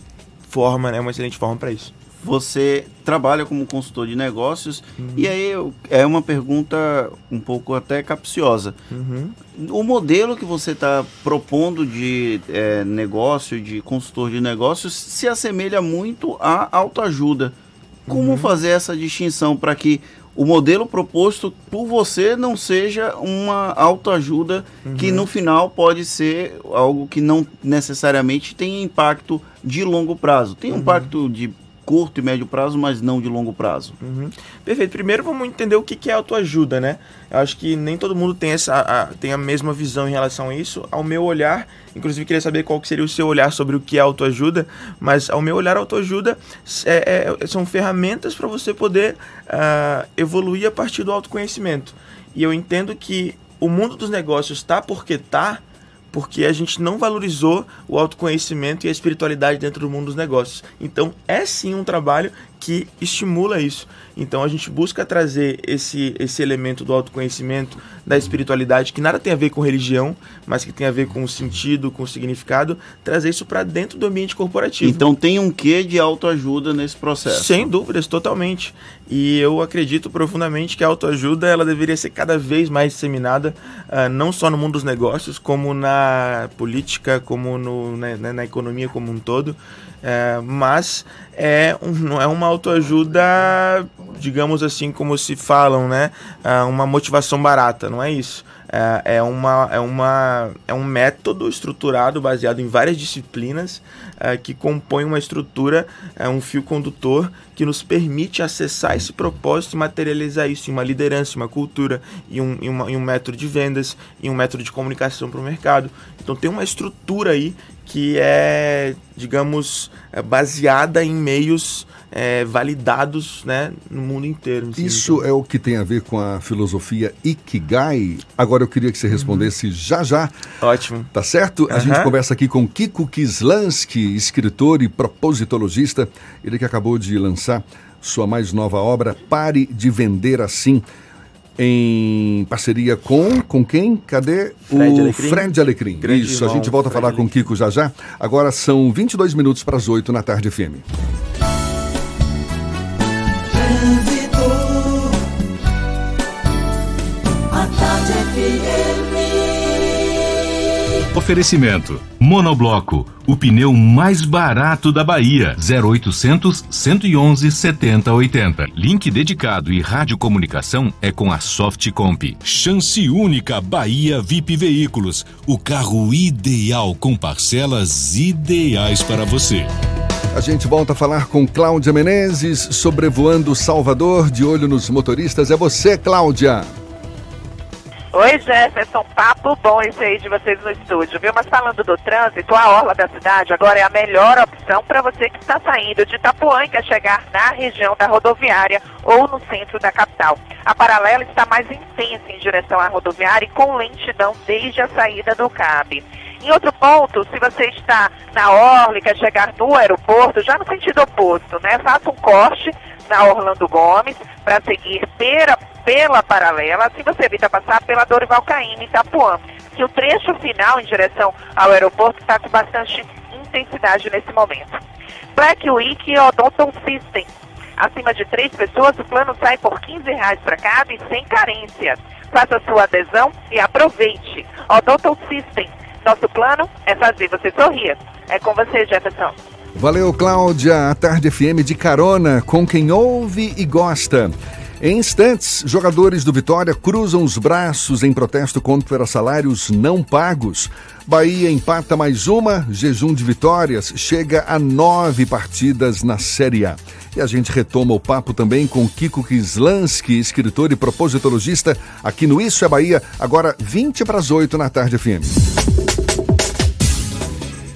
forma, né? Uma excelente forma para isso. Você trabalha como consultor de negócios uhum. e aí é uma pergunta um pouco até capciosa. Uhum. O modelo que você está propondo de é, negócio, de consultor de negócios, se assemelha muito à autoajuda. Como uhum. fazer essa distinção para que o modelo proposto por você não seja uma autoajuda que Uhum. no final pode ser algo que não necessariamente tem impacto de longo prazo. Tem um impacto de curto e médio prazo, mas não de longo prazo. Uhum. Perfeito. Primeiro vamos entender o que é autoajuda, né? Eu acho que nem todo mundo tem, essa, a, tem a mesma visão em relação a isso. Ao meu olhar, inclusive queria saber qual que seria o seu olhar sobre o que é autoajuda, mas ao meu olhar, autoajuda é, é, são ferramentas para você poder ah, evoluir a partir do autoconhecimento. E eu entendo que o mundo dos negócios está porque tá, porque a gente não valorizou o autoconhecimento e a espiritualidade dentro do mundo dos negócios. Então, é sim um trabalho que estimula isso. Então, a gente busca trazer esse, esse elemento do autoconhecimento, da espiritualidade, que nada tem a ver com religião, mas que tem a ver com o sentido, com o significado, trazer isso para dentro do ambiente corporativo. Então tem um quê de autoajuda nesse processo? Sem dúvidas, totalmente. E eu acredito profundamente que a autoajuda ela deveria ser cada vez mais disseminada, ah, não só no mundo dos negócios, como na política, como no, né, né, na economia como um todo. Eh, mas é um, não é uma autoajuda, digamos assim, como se falam, né? Ah, uma motivação barata, não é isso. É, é, uma, é, uma, é um método estruturado baseado em várias disciplinas eh, que compõe uma estrutura, é um fio condutor que nos permite acessar esse propósito e materializar isso em uma liderança, em uma cultura, em um, em uma- em um método de vendas, em um método de comunicação para o mercado. Então tem uma estrutura aí que é, digamos, é baseada em meios é, validados né, no mundo inteiro. assim. Isso é o que tem a ver com a filosofia Ikigai. Agora eu queria que você respondesse já já. Ótimo. Tá certo? A gente conversa aqui com Kiko Kislansky, escritor e propositologista. Ele que acabou de lançar sua mais nova obra, Pare de Vender Assim. Em parceria com com quem? Cadê? Fred o Alecrim. Fred Alecrim. Grande Isso, a gente volta a falar com o Kiko já já. Agora são 22 minutos para as 8 na tarde. Trânsito. A tarde FM. Oferecimento: Monobloco, o pneu mais barato da Bahia. 0800 111 7080. Link dedicado e radiocomunicação é com a Softcomp. Chance única Bahia VIP Veículos, o carro ideal com parcelas ideais para você. A gente volta a falar com Cláudia Menezes, sobrevoando Salvador, de olho nos motoristas. É você, Cláudia. Oi, Jefferson, papo bom esse aí de vocês no estúdio, viu? Mas falando do trânsito, a orla da cidade agora é a melhor opção para você que está saindo de Itapuã e quer chegar na região da rodoviária ou no centro da capital. A paralela está mais intensa em direção à rodoviária e com lentidão desde a saída do CAB. Em outro ponto, se você está na orla e quer chegar no aeroporto, já no sentido oposto, né? Faça um corte na Orlando Gomes para seguir pela, pela paralela, assim você evita passar pela Dorival Caymmi em Itapuã. Que o trecho final em direção ao aeroporto está com bastante intensidade nesse momento. Black Week e Odonton System. Acima de três pessoas, o plano sai por 15 reais para cada e sem carências. Faça sua adesão e aproveite. Odonton System. Nosso plano é fazer você sorrir. É com você, Jefferson. Valeu, Cláudia. A Tarde FM de carona com quem ouve e gosta. Em instantes, jogadores do Vitória cruzam os braços em protesto contra salários não pagos. Bahia empata mais uma, jejum de vitórias, chega a nove partidas na Série A. E a gente retoma o papo também com Kiko Kislansky, escritor e propositologista, aqui no Isso é Bahia, agora 20 para as 8 na Tarde FM.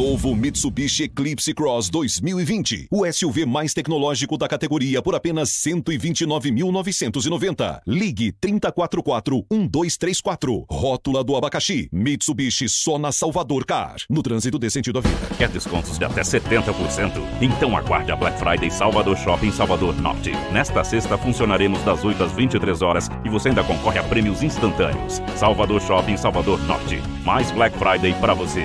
Novo Mitsubishi Eclipse Cross 2020. O SUV mais tecnológico da categoria por apenas 129.990. Ligue 3044-1234. Rótula do abacaxi. Mitsubishi só na Salvador Car. No trânsito dê sentido à vida. Quer descontos de até 70%? Então aguarde a Black Friday Salvador Shopping Salvador Norte. Nesta sexta funcionaremos das 8 às 23 horas e você ainda concorre a prêmios instantâneos. Salvador Shopping Salvador Norte. Mais Black Friday para você.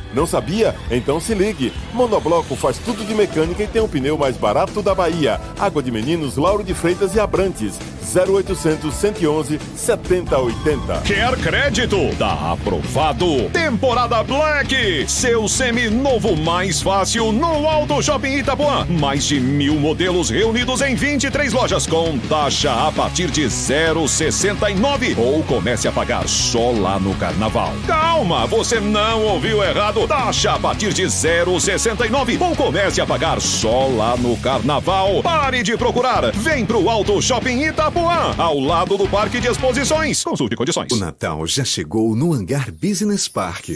Não sabia? Então se ligue. Monobloco faz tudo de mecânica e tem o pneu mais barato da Bahia. Água de Meninos, Lauro de Freitas e Abrantes. 0800 111 7080. Quer crédito? Tá aprovado. Temporada Black. Seu semi-novo mais fácil no Alto Shopping Itapuã. Mais de mil modelos reunidos em 23 lojas com taxa a partir de 0,69 ou comece a pagar só lá no Carnaval. Calma, você não ouviu errado. Taxa a partir de 0,69 ou comece a pagar só lá no Carnaval. Pare de procurar. Vem pro Alto Shopping Itapuã, ao lado do Parque de Exposições. Consulte condições. O Natal já chegou no Hangar Business Park.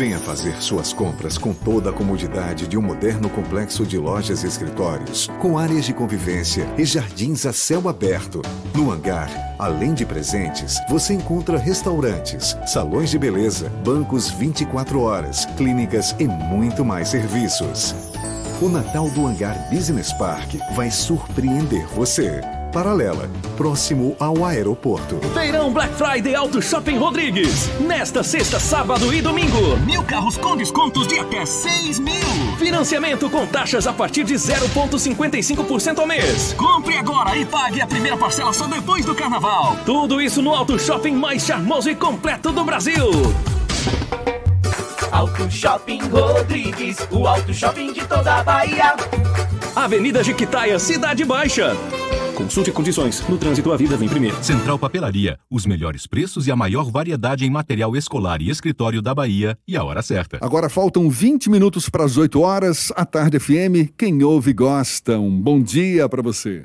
Venha fazer suas compras com toda a comodidade de um moderno complexo de lojas e escritórios, com áreas de convivência e jardins a céu aberto. No hangar, além de presentes, você encontra restaurantes, salões de beleza, bancos 24 horas, clínicas e muito mais serviços. O Natal do Hangar Business Park vai surpreender você. Paralela, próximo ao aeroporto. Feirão Black Friday Auto Shopping Rodrigues. Nesta sexta, sábado e domingo. Mil carros com descontos de até 6 mil. Financiamento com taxas a partir de 0,55% ao mês. Compre agora e pague a primeira parcela só depois do carnaval. Tudo isso no Auto Shopping mais charmoso e completo do Brasil. Auto Shopping Rodrigues, o Auto Shopping de toda a Bahia. Avenida Jequitaia, Cidade Baixa. Consulte condições. No trânsito, a vida vem primeiro. Central Papelaria. Os melhores preços e a maior variedade em material escolar e escritório da Bahia. E a hora certa. Agora faltam 20 minutos para as 8 horas. A Tarde FM, quem ouve gosta. Um bom dia para você.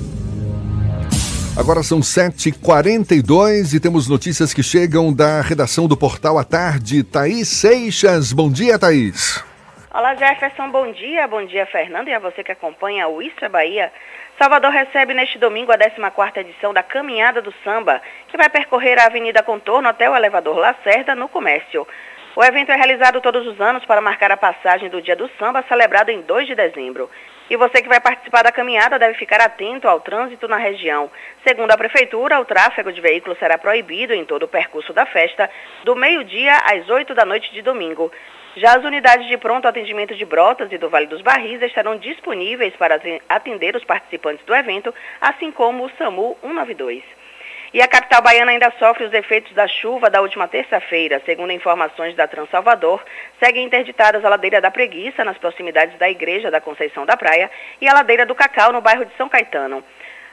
Agora são 7h42 e temos notícias que chegam da redação do Portal à Tarde. Thaís Seixas. Bom dia, Thaís. Olá Jefferson, bom dia, bom dia Fernando e a você que acompanha o é Bahia. Salvador recebe neste domingo a 14ª edição da Caminhada do Samba, que vai percorrer a Avenida Contorno até o elevador Lacerda, no Comércio. O evento é realizado todos os anos para marcar a passagem do Dia do Samba, celebrado em 2 de dezembro. E você que vai participar da caminhada deve ficar atento ao trânsito na região. Segundo a Prefeitura, o tráfego de veículos será proibido em todo o percurso da festa, do meio-dia às 8 da noite de domingo. Já as unidades de pronto atendimento de Brotas e do Vale dos Barris estarão disponíveis para aten- atender os participantes do evento, assim como o SAMU 192. E a capital baiana ainda sofre os efeitos da chuva da última terça-feira. Segundo informações da Transalvador, seguem interditadas a ladeira da Preguiça, nas proximidades da Igreja da Conceição da Praia, e a ladeira do Cacau, no bairro de São Caetano.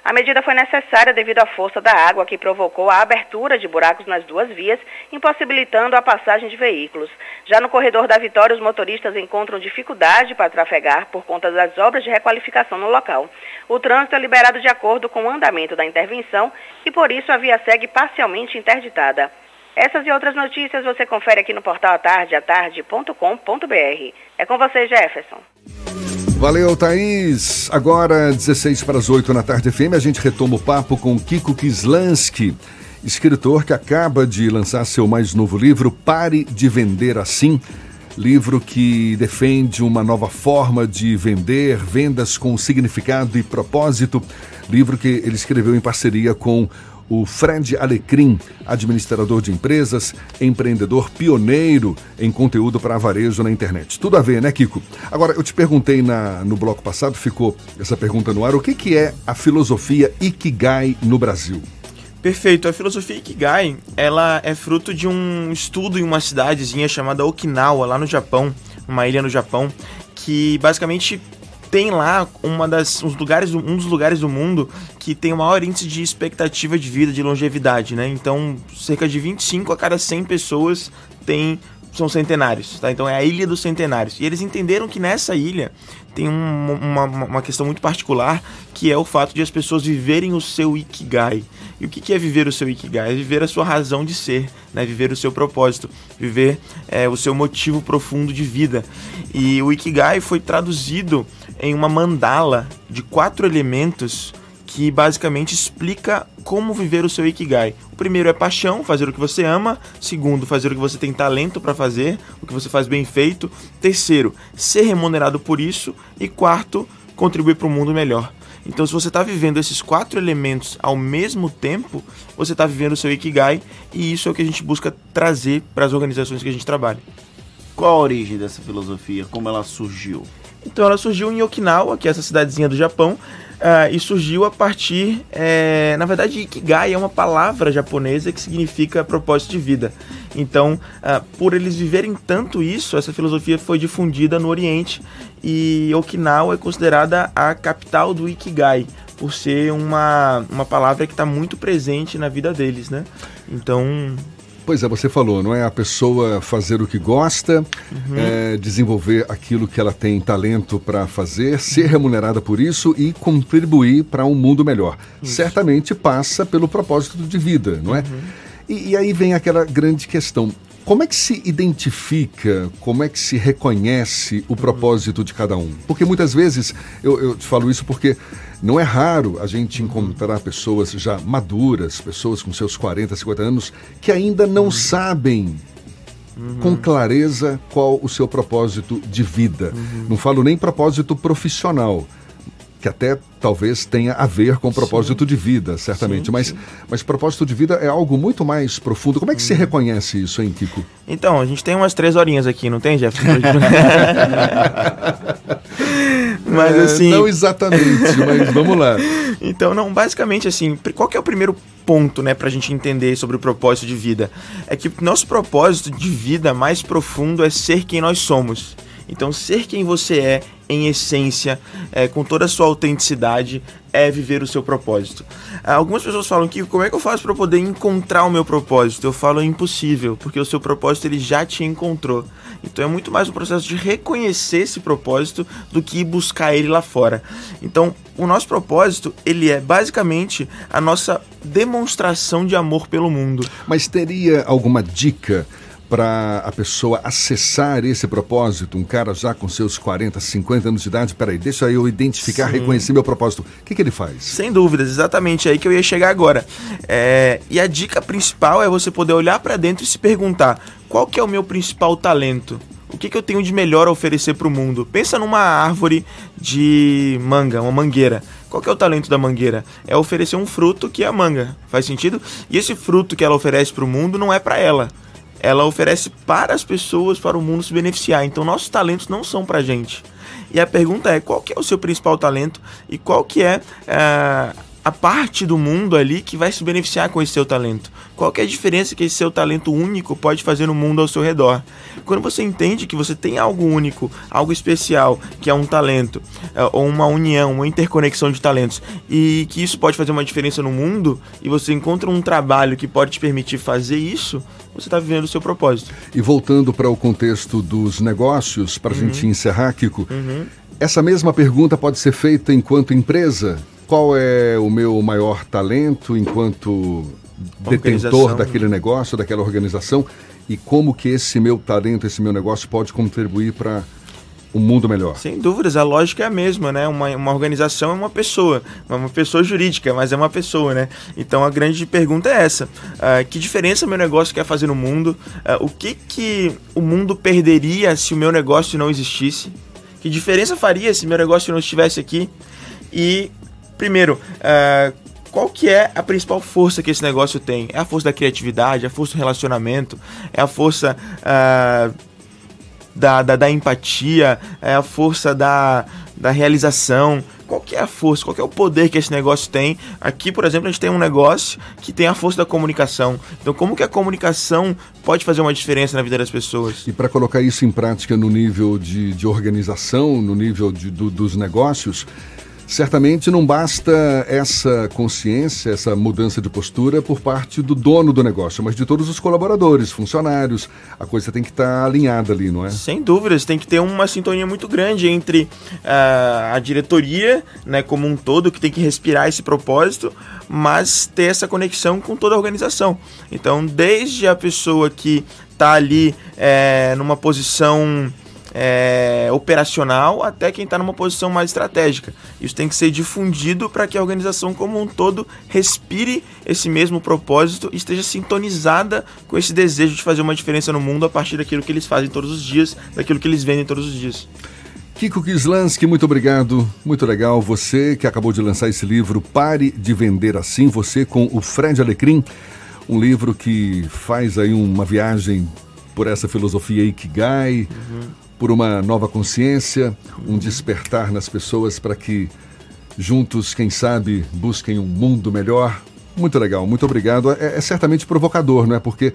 A medida foi necessária devido à força da água que provocou a abertura de buracos nas duas vias, impossibilitando a passagem de veículos. Já no corredor da Vitória, os motoristas encontram dificuldade para trafegar por conta das obras de requalificação no local. O trânsito é liberado de acordo com o andamento da intervenção e, por isso, a via segue parcialmente interditada. Essas e outras notícias você confere aqui no portal atardeatarde.com.br. É com você, Jefferson. Valeu, Thaís. Agora, 16 para as 8 na tarde FM, a gente retoma o papo com Kiko Kislansky, escritor que acaba de lançar seu mais novo livro, Pare de Vender Assim. Livro que defende uma nova forma de vender, vendas com significado e propósito. Livro que ele escreveu em parceria com o Fred Alecrim, administrador de empresas, empreendedor pioneiro em conteúdo para varejo na internet. Tudo a ver, né, Kiko? Agora, eu te perguntei na, no bloco passado, ficou essa pergunta no ar, o que, que é a filosofia Ikigai no Brasil? Perfeito. A filosofia Ikigai, ela é fruto de um estudo em uma cidadezinha chamada Okinawa, lá no Japão, uma ilha no Japão, que basicamente tem lá uma das, uns lugares, um dos lugares do mundo que tem o maior índice de expectativa de vida, de longevidade, né? Então, cerca de 25 a cada 100 pessoas têm são centenários, tá? Então é a Ilha dos Centenários. E eles entenderam que nessa ilha tem um, uma, uma questão muito particular, que é o fato de as pessoas viverem o seu Ikigai. E o que é viver o seu Ikigai? É viver a sua razão de ser, né? viver o seu propósito, viver é, o seu motivo profundo de vida. E o Ikigai foi traduzido em uma mandala de quatro elementos que basicamente explica como viver o seu Ikigai. O primeiro é paixão, fazer o que você ama. Segundo, fazer o que você tem talento para fazer, o que você faz bem feito. Terceiro, ser remunerado por isso. E quarto, contribuir para um mundo melhor. Então, se você está vivendo esses quatro elementos ao mesmo tempo, você está vivendo o seu Ikigai e isso é o que a gente busca trazer para as organizações que a gente trabalha. Qual a origem dessa filosofia? Como ela surgiu? Então, ela surgiu em Okinawa, que é essa cidadezinha do Japão, Uh, e surgiu a partir. É, na verdade, Ikigai é uma palavra japonesa que significa propósito de vida. Então, uh, por eles viverem tanto isso, essa filosofia foi difundida no Oriente e Okinawa é considerada a capital do Ikigai, por ser uma, uma palavra que está muito presente na vida deles, né? Então, Pois é, você falou, não é a pessoa fazer o que gosta, uhum. é, desenvolver aquilo que ela tem talento para fazer, ser remunerada por isso e contribuir para um mundo melhor. Isso. Certamente passa pelo propósito de vida, não é? Uhum. E, e aí vem aquela grande questão: como é que se identifica, como é que se reconhece o propósito de cada um? Porque muitas vezes, eu, eu te falo isso porque não é raro a gente encontrar pessoas já maduras, pessoas com seus 40, 50 anos, que ainda não uhum. sabem Uhum. com clareza qual o seu propósito de vida. Uhum. Não falo nem propósito profissional, que até talvez tenha a ver com propósito sim. de vida, certamente. Sim, mas, sim. mas propósito de vida é algo muito mais profundo. Como é que se uhum. reconhece isso, hein, Kiko? Então, a gente tem umas três horinhas aqui, não tem, Jeff? mas é, assim. Não exatamente, mas vamos lá. Então, não, basicamente assim, qual é o primeiro ponto, né, pra gente entender sobre o propósito de vida? É que nosso propósito de vida mais profundo é ser quem nós somos. Então, ser quem você é, em essência, é, com toda a sua autenticidade, é viver o seu propósito. Ah, algumas pessoas falam que como é que eu faço para poder encontrar o meu propósito? Eu falo é impossível, porque o seu propósito ele já te encontrou. Então é muito mais um processo de reconhecer esse propósito do que buscar ele lá fora. Então, o nosso propósito, ele é basicamente a nossa demonstração de amor pelo mundo. Mas teria alguma dica para a pessoa acessar esse propósito, um cara já com seus 40, 50 anos de idade, peraí, deixa eu identificar, Sim. reconhecer meu propósito. O que, que ele faz? Sem dúvidas, exatamente aí que eu ia chegar agora. É, e a dica principal é você poder olhar para dentro e se perguntar, qual que é o meu principal talento? O que, que eu tenho de melhor a oferecer para o mundo? Pensa numa árvore de manga, uma mangueira. Qual que é o talento da mangueira? É oferecer um fruto que é a manga. Faz sentido? E esse fruto que ela oferece para o mundo não é para ela ela oferece para as pessoas, para o mundo se beneficiar. Então nossos talentos não são para gente. E a pergunta é qual que é o seu principal talento e qual que é uh, a parte do mundo ali que vai se beneficiar com esse seu talento. Qual é a diferença que esse seu talento único pode fazer no mundo ao seu redor? Quando você entende que você tem algo único, algo especial, que é um talento, é, ou uma união, uma interconexão de talentos, e que isso pode fazer uma diferença no mundo, e você encontra um trabalho que pode te permitir fazer isso, você está vivendo o seu propósito. E voltando para o contexto dos negócios, para a uhum. gente encerrar, Kiko, uhum. essa mesma pergunta pode ser feita enquanto empresa? Qual é o meu maior talento enquanto detentor daquele negócio, daquela organização e como que esse meu talento, esse meu negócio pode contribuir para um mundo melhor. Sem dúvidas, a lógica é a mesma, né? Uma, uma organização é uma pessoa, uma pessoa jurídica, mas é uma pessoa, né? Então a grande pergunta é essa: uh, que diferença meu negócio quer fazer no mundo? Uh, o que que o mundo perderia se o meu negócio não existisse? Que diferença faria se meu negócio não estivesse aqui? E primeiro, uh, qual que é a principal força que esse negócio tem? É a força da criatividade, é a força do relacionamento, é a força uh, da, da, da, empatia, é a força da, da realização. Qual que é a força, qual que é o poder que esse negócio tem? Aqui, por exemplo, a gente tem um negócio que tem a força da comunicação. Então, como que a comunicação pode fazer uma diferença na vida das pessoas? E para colocar isso em prática no nível de, de organização, no nível de, do, dos negócios, Certamente não basta essa consciência, essa mudança de postura por parte do dono do negócio, mas de todos os colaboradores, funcionários. A coisa tem que estar tá alinhada ali, não é? Sem dúvidas, tem que ter uma sintonia muito grande entre uh, a diretoria, né, como um todo, que tem que respirar esse propósito, mas ter essa conexão com toda a organização. Então, desde a pessoa que está ali é, numa posição é, operacional até quem está numa posição mais estratégica. Isso tem que ser difundido para que a organização como um todo respire esse mesmo propósito e esteja sintonizada com esse desejo de fazer uma diferença no mundo a partir daquilo que eles fazem todos os dias, daquilo que eles vendem todos os dias. Kiko Kislansky, muito obrigado, muito legal. Você que acabou de lançar esse livro, Pare de Vender Assim, você com o Fred Alecrim, um livro que faz aí uma viagem por essa filosofia Ikigai, uhum por uma nova consciência, um despertar nas pessoas para que juntos, quem sabe, busquem um mundo melhor. Muito legal, muito obrigado. É, é certamente provocador, não é? Porque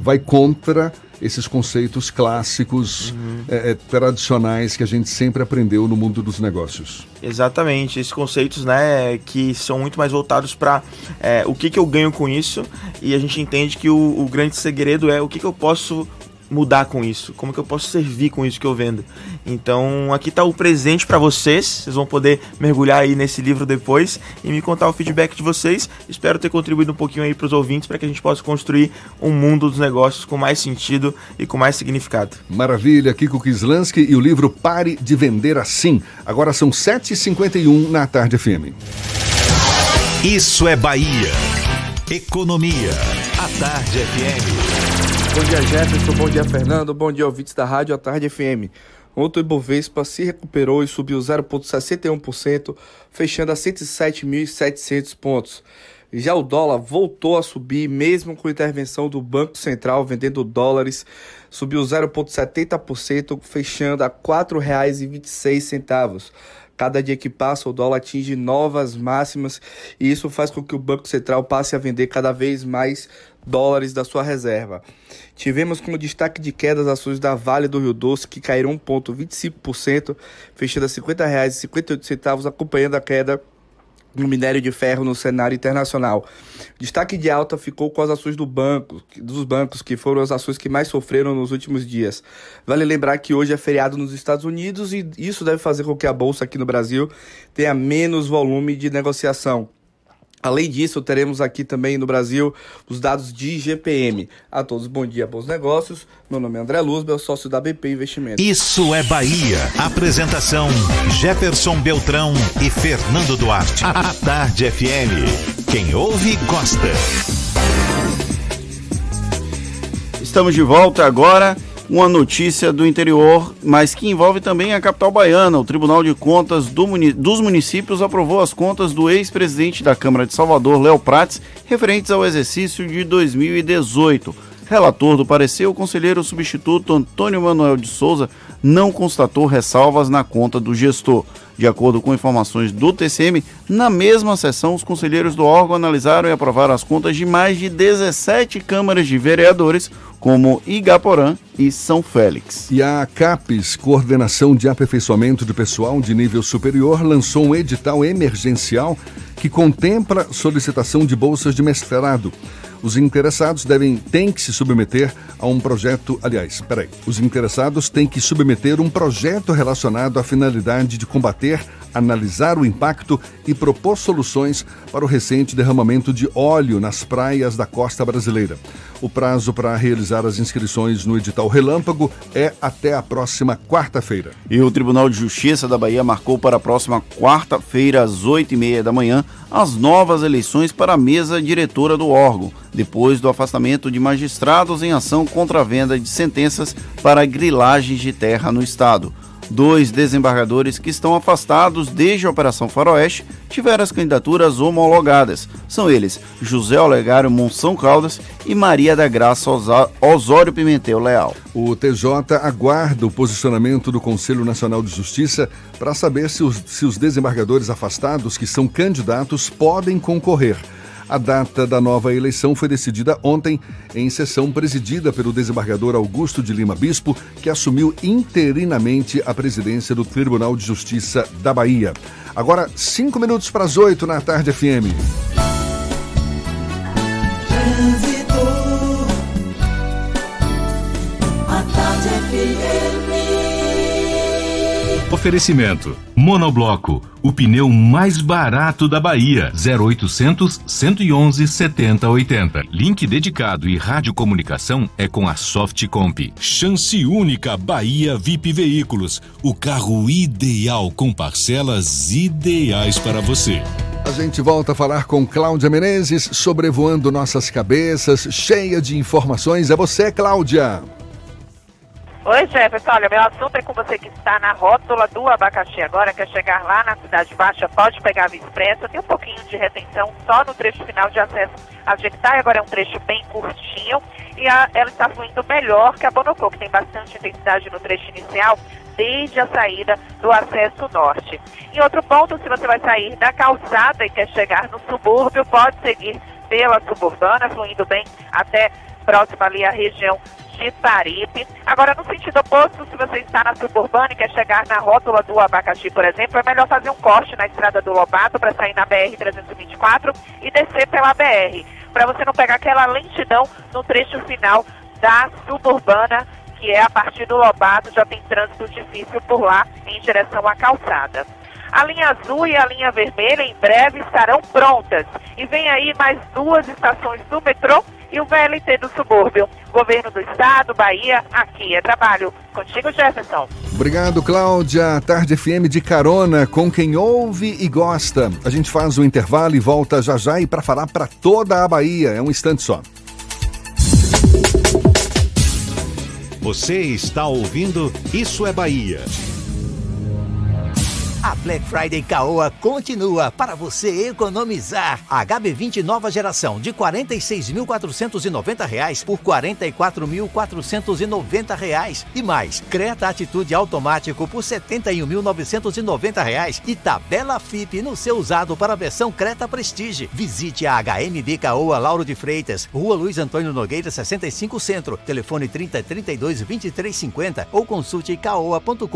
vai contra esses conceitos clássicos, uhum. é, é, tradicionais que a gente sempre aprendeu no mundo dos negócios. Exatamente, esses conceitos, né, que são muito mais voltados para é, o que, que eu ganho com isso e a gente entende que o, o grande segredo é o que, que eu posso mudar com isso? Como que eu posso servir com isso que eu vendo? Então, aqui está o presente para vocês. Vocês vão poder mergulhar aí nesse livro depois e me contar o feedback de vocês. Espero ter contribuído um pouquinho aí para os ouvintes para que a gente possa construir um mundo dos negócios com mais sentido e com mais significado. Maravilha, Kiko Kislansky e o livro Pare de Vender Assim. Agora são 7h51 na Tarde FM. Isso é Bahia. Economia. A Tarde FM. Bom dia, Jefferson. Bom dia, Fernando. Bom dia, ouvintes da Rádio A Tarde FM. Ontem o Ibovespa se recuperou e subiu 0,61%, fechando a 107.700 pontos. Já o dólar voltou a subir, mesmo com intervenção do Banco Central vendendo dólares, subiu 0,70%, fechando a R$ 4,26. Cada dia que passa, o dólar atinge novas máximas e isso faz com que o Banco Central passe a vender cada vez mais dólares da sua reserva. Tivemos como destaque de queda as ações da Vale do Rio Doce, que caíram 1,25%, fechando a R$ 50,58, acompanhando a queda no minério de ferro no cenário internacional. Destaque de alta ficou com as ações do banco, dos bancos, que foram as ações que mais sofreram nos últimos dias. Vale lembrar que hoje é feriado nos Estados Unidos e isso deve fazer com que a bolsa aqui no Brasil tenha menos volume de negociação. Além disso, teremos aqui também no Brasil os dados de GPM. A todos, bom dia, bons negócios. Meu nome é André Luz, meu sócio da BP Investimentos. Isso é Bahia. Apresentação: Jefferson Beltrão e Fernando Duarte. A Tarde FM. Quem ouve, gosta. Estamos de volta agora uma notícia do interior, mas que envolve também a capital baiana. O Tribunal de Contas do muni dos Municípios aprovou as contas do ex-presidente da Câmara de Salvador, Léo Prates, referentes ao exercício de 2018. Relator do parecer, o conselheiro substituto Antônio Manuel de Souza não constatou ressalvas na conta do gestor. De acordo com informações do TCM, na mesma sessão, os conselheiros do órgão analisaram e aprovaram as contas de mais de 17 câmaras de vereadores, como Igaporã e São Félix. E a CAPES, Coordenação de Aperfeiçoamento de Pessoal de Nível Superior, lançou um edital emergencial que contempla solicitação de bolsas de mestrado. Os interessados devem têm que se submeter a um projeto, aliás, peraí, os interessados têm que submeter um projeto relacionado à finalidade de combater, analisar o impacto e propor soluções para o recente derramamento de óleo nas praias da costa brasileira. O prazo para realizar as inscrições no edital Relâmpago é até a próxima quarta-feira. E o Tribunal de Justiça da Bahia marcou para a próxima quarta-feira, às oito e meia da manhã, as novas eleições para a mesa diretora do órgão, depois do afastamento de magistrados em ação contra a venda de sentenças para grilagens de terra no estado. Dois desembargadores que estão afastados desde a Operação Faroeste tiveram as candidaturas homologadas. São eles José Olegário Monção Caldas e Maria da Graça Osório Pimentel Leal. O TJ aguarda o posicionamento do Conselho Nacional de Justiça para saber se os, se os desembargadores afastados que são candidatos podem concorrer. A data da nova eleição foi decidida ontem em sessão presidida pelo desembargador Augusto de Lima Bispo, que assumiu interinamente a presidência do Tribunal de Justiça da Bahia. Agora, cinco minutos para as oito na tarde FM. Oferecimento: Monobloco, o pneu mais barato da Bahia. 0800 111 7080. Link dedicado e radiocomunicação é com a Softcomp. Chance única Bahia VIP Veículos, o carro ideal com parcelas ideais para você. A gente volta a falar com Cláudia Menezes, sobrevoando nossas cabeças, cheia de informações. É você, Cláudia. Oi, Jefferson. Olha, meu assunto é com você que está na rótula do abacaxi agora, quer chegar lá na Cidade Baixa, pode pegar a Via Expressa. Tem um pouquinho de retenção só no trecho final de acesso a Jequitai, agora é um trecho bem curtinho e a, ela está fluindo melhor que a Bonocô, que tem bastante intensidade no trecho inicial, desde a saída do acesso norte. E outro ponto, se você vai sair da calçada e quer chegar no subúrbio, pode seguir pela suburbana, fluindo bem até próxima ali à região de Taripe. Agora, no sentido oposto, se você está na suburbana e quer chegar na rótula do abacaxi, por exemplo, é melhor fazer um corte na estrada do Lobato para sair na BR-324 e descer pela BR, para você não pegar aquela lentidão no trecho final da suburbana, que é a partir do Lobato, já tem trânsito difícil por lá em direção à calçada. A linha azul e a linha vermelha em breve estarão prontas. E vem aí mais duas estações do metrô e o VLT do subúrbio. Governo do Estado, Bahia, aqui é trabalho. Contigo, Jefferson. Obrigado, Cláudia. Tarde FM de carona com quem ouve e gosta. A gente faz o intervalo e volta já já e para falar para toda a Bahia. É um instante só. Você está ouvindo Isso é Bahia. A Black Friday Caoa continua para você economizar. HB20 nova geração de R$ 46.490 por R$ 44.490 e mais. Creta Atitude automático por R$ 71.990 e tabela FIP no seu usado para a versão Creta Prestige. Visite a HMB Caoa Lauro de Freitas, Rua Luiz Antônio Nogueira 65 Centro, telefone 3032 2350 ou consulte caoa.com.br.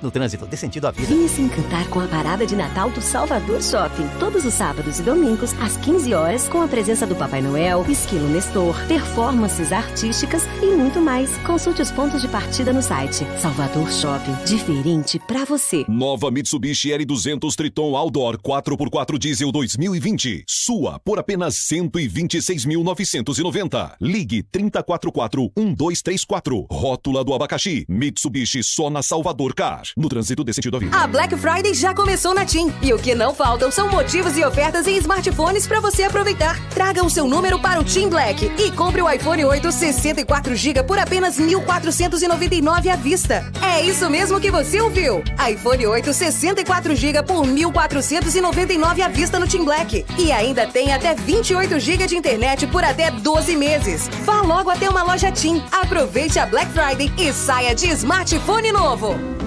No trânsito de sentido à vida. Venha se encantar com a parada de Natal do Salvador Shopping. Todos os sábados e domingos, às 15 horas, com a presença do Papai Noel, Esquilo Nestor, performances artísticas e muito mais. Consulte os pontos de partida no site. Salvador Shopping. Diferente pra você. Nova Mitsubishi L200 Triton Outdoor 4x4 Diesel 2020. Sua por apenas 126.990. Ligue 3044-1234. Rótula do abacaxi. Mitsubishi só na Salvador Car. No trânsito desse sentido à vida. Black Friday já começou na TIM. E o que não faltam são motivos e ofertas em smartphones para você aproveitar. Traga o seu número para o TIM Black e compre o iPhone 8 64GB por apenas 1.499 à vista. É isso mesmo que você ouviu. iPhone 8 64GB por 1.499 à vista no TIM Black. E ainda tem até 28GB de internet por até 12 meses. Vá logo até uma loja TIM. Aproveite a Black Friday e saia de smartphone novo.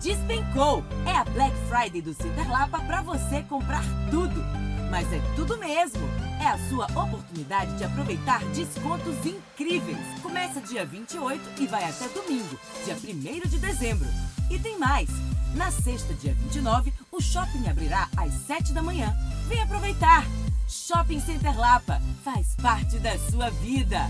Despencou. É a Black Friday do Cinderlapa para você comprar tudo. Mas é tudo mesmo. É a sua oportunidade de aproveitar descontos incríveis. Começa dia 28 e vai até domingo, dia 1 de dezembro. E tem mais. Na sexta, dia 29, o shopping abrirá às 7 da manhã. Vem aproveitar. Shopping Center Lapa faz parte da sua vida.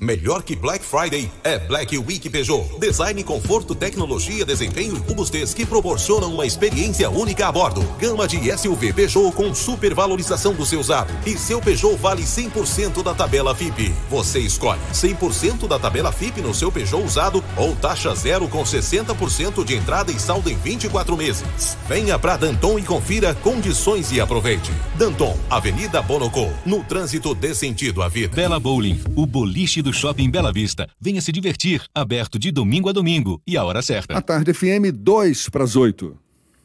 Melhor que Black Friday é Black Week Peugeot. Design, conforto, tecnologia, desempenho e robustez que proporcionam uma experiência única a bordo. Gama de SUV Peugeot com supervalorização do seu usado. E seu Peugeot vale 100% da tabela FIP. Você escolhe 100% da tabela FIP no seu Peugeot usado ou taxa zero com 60% de entrada e saldo em 24 meses. Venha para Danton e confira condições e aproveite. Danton, Avenida Bonocô, no trânsito dê sentido à vida. Bela Bowling, o boliche do Shopping Bela Vista. Venha se divertir, aberto de domingo a domingo e a hora certa. A tarde FM 2 para as 8.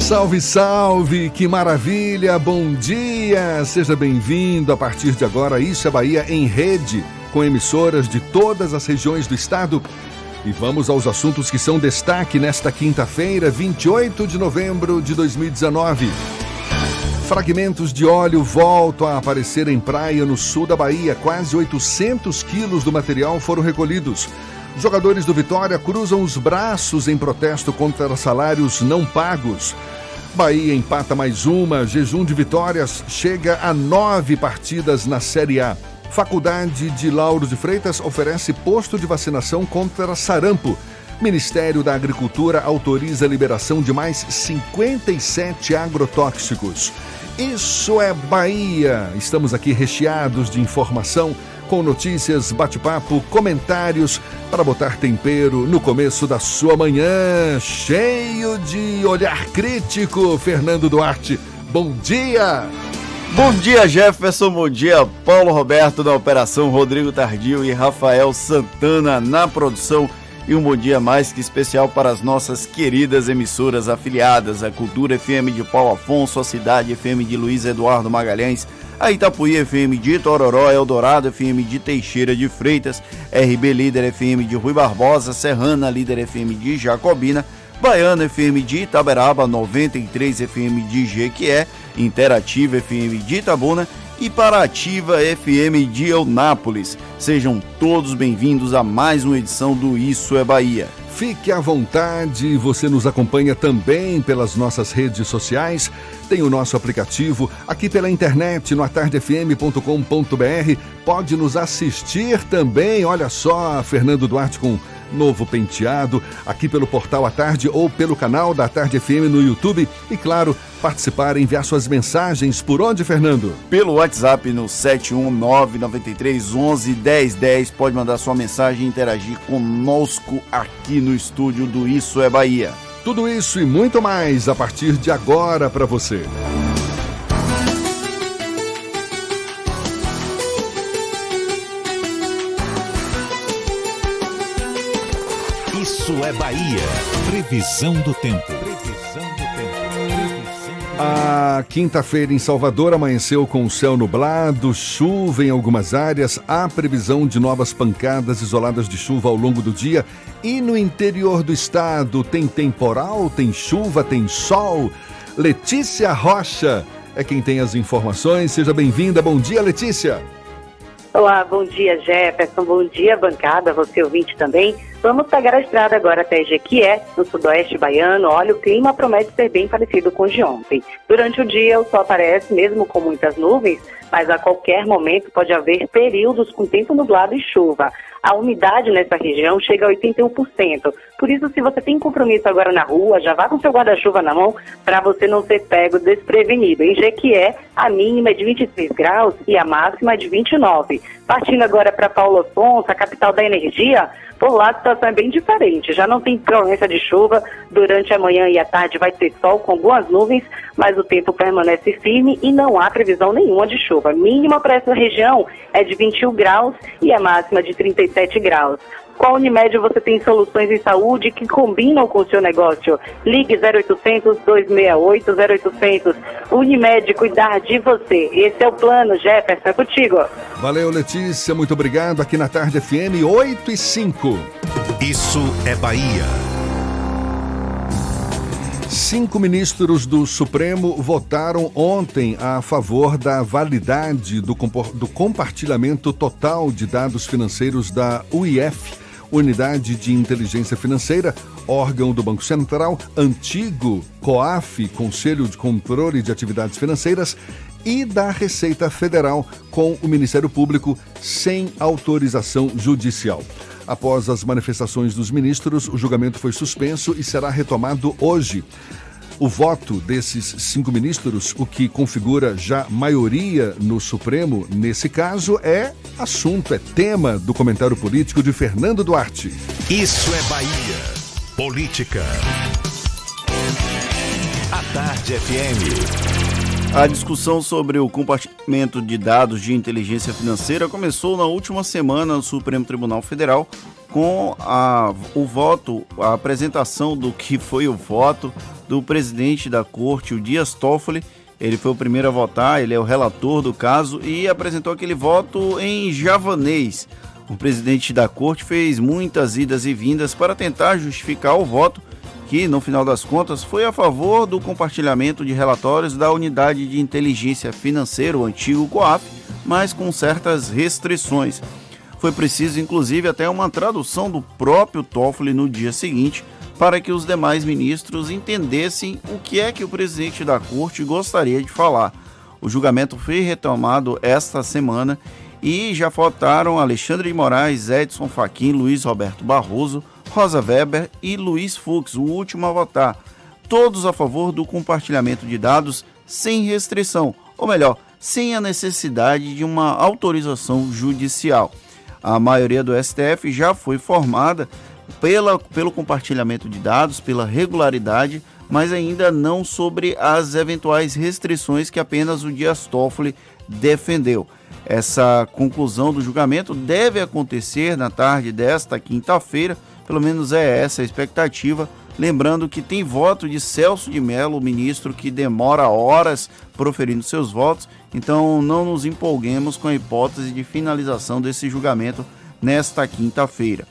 Salve, salve, que maravilha, bom dia, seja bem-vindo a partir de agora, Isso é Bahia em rede, com emissoras de todas as regiões do estado. E vamos aos assuntos que são destaque nesta quinta-feira, 28 de novembro de 2019. Fragmentos de óleo voltam a aparecer em praia no sul da Bahia. Quase 800 quilos do material foram recolhidos. Jogadores do Vitória cruzam os braços em protesto contra salários não pagos. Bahia empata mais uma, jejum de vitórias chega a nove partidas na Série A. Faculdade de Lauro de Freitas oferece posto de vacinação contra sarampo. Ministério da Agricultura autoriza a liberação de mais 57 agrotóxicos. Isso é Bahia. Estamos aqui recheados de informação, com notícias, bate-papo, comentários para botar tempero no começo da sua manhã, cheio de olhar crítico. Fernando Duarte, bom dia! Bom dia, Jefferson. Bom dia, Paulo Roberto na operação, Rodrigo Tardio e Rafael Santana na produção. E um bom dia mais que especial para as nossas queridas emissoras afiliadas, a Cultura FM de Paulo Afonso, a Cidade FM de Luiz Eduardo Magalhães, a Itapuí FM de Tororó, Eldorado FM de Teixeira de Freitas, RB Líder FM de Rui Barbosa, Serrana Líder FM de Jacobina, Baiana FM de Itaberaba, 93 FM de Jequié, Interativa FM de Itabuna e Parativa FM de Eunápolis. Sejam todos bem-vindos a mais uma edição do Isso é Bahia. Fique à vontade, você nos acompanha também pelas nossas redes sociais, tem o nosso aplicativo aqui pela internet no atardefm.com.br, pode nos assistir também, olha só, Fernando Duarte com novo penteado, aqui pelo portal à tarde ou pelo canal da Tarde FM no YouTube e claro, participar e enviar suas mensagens por onde, Fernando? Pelo WhatsApp no 71993111010, pode mandar sua mensagem e interagir conosco aqui no estúdio do Isso é Bahia. Tudo isso e muito mais a partir de agora para você. Bahia. Previsão do tempo. Previsão do tempo. A quinta-feira em Salvador amanheceu com o céu nublado, chuva em algumas áreas, há previsão de novas pancadas isoladas de chuva ao longo do dia. E no interior do estado tem temporal, tem chuva, tem sol. Letícia Rocha é quem tem as informações. Seja bem-vinda. Bom dia, Letícia. Olá, bom dia Jefferson, bom dia bancada, você ouvinte também. Vamos pegar a estrada agora até Jequié, no sudoeste baiano. Olha, o clima promete ser bem parecido com o de ontem. Durante o dia o sol aparece, mesmo com muitas nuvens, mas a qualquer momento pode haver períodos com tempo nublado e chuva. A umidade nessa região chega a 81%. Por isso, se você tem compromisso agora na rua, já vá com seu guarda-chuva na mão para você não ser pego desprevenido. Em Jequié, a mínima é de 23 graus e a máxima é de 29. Partindo agora para Paulo Afonso, a capital da energia, por lá a situação é bem diferente. Já não tem promessa de chuva. Durante a manhã e a tarde vai ter sol com algumas nuvens, mas o tempo permanece firme e não há previsão nenhuma de chuva. Mínima para essa região é de 21 graus e a máxima de 37 graus. Com a Unimed você tem soluções em saúde que combinam com o seu negócio. Ligue 0800 268 0800. Unimed, cuidar de você. Esse é o plano, Jefferson, é contigo. Valeu, Letícia, muito obrigado. Aqui na Tarde FM 8 e 5. Isso é Bahia. Cinco ministros do Supremo votaram ontem a favor da validade do, do compartilhamento total de dados financeiros da UIF Unidade de Inteligência Financeira, órgão do Banco Central, antigo COAF, Conselho de Controle de Atividades Financeiras, e da Receita Federal, com o Ministério Público, sem autorização judicial. Após as manifestações dos ministros, o julgamento foi suspenso e será retomado hoje. O voto desses cinco ministros, o que configura já maioria no Supremo, nesse caso, é assunto, é tema do comentário político de Fernando Duarte. Isso é Bahia. Política. A Tarde FM. A discussão sobre o compartilhamento de dados de inteligência financeira começou na última semana no Supremo Tribunal Federal com a, o voto, a apresentação do que foi o voto do presidente da corte, o Dias Toffoli. Ele foi o primeiro a votar, ele é o relator do caso e apresentou aquele voto em javanês. O presidente da corte fez muitas idas e vindas para tentar justificar o voto, que no final das contas foi a favor do compartilhamento de relatórios da Unidade de Inteligência Financeira, o antigo COAF, mas com certas restrições. Foi preciso, inclusive, até uma tradução do próprio Toffoli no dia seguinte para que os demais ministros entendessem o que é que o presidente da corte gostaria de falar. O julgamento foi retomado esta semana e já votaram Alexandre de Moraes, Edson Fachin, Luiz Roberto Barroso, Rosa Weber e Luiz Fux, o último a votar. Todos a favor do compartilhamento de dados sem restrição, ou melhor, sem a necessidade de uma autorização judicial. A maioria do STF já foi formada pela, pelo compartilhamento de dados, pela regularidade, mas ainda não sobre as eventuais restrições que apenas o Dias Toffoli defendeu. Essa conclusão do julgamento deve acontecer na tarde desta quinta-feira, pelo menos é essa a expectativa. Lembrando que tem voto de Celso de Mello, ministro que demora horas proferindo seus votos, então não nos empolguemos com a hipótese de finalização desse julgamento nesta quinta-feira.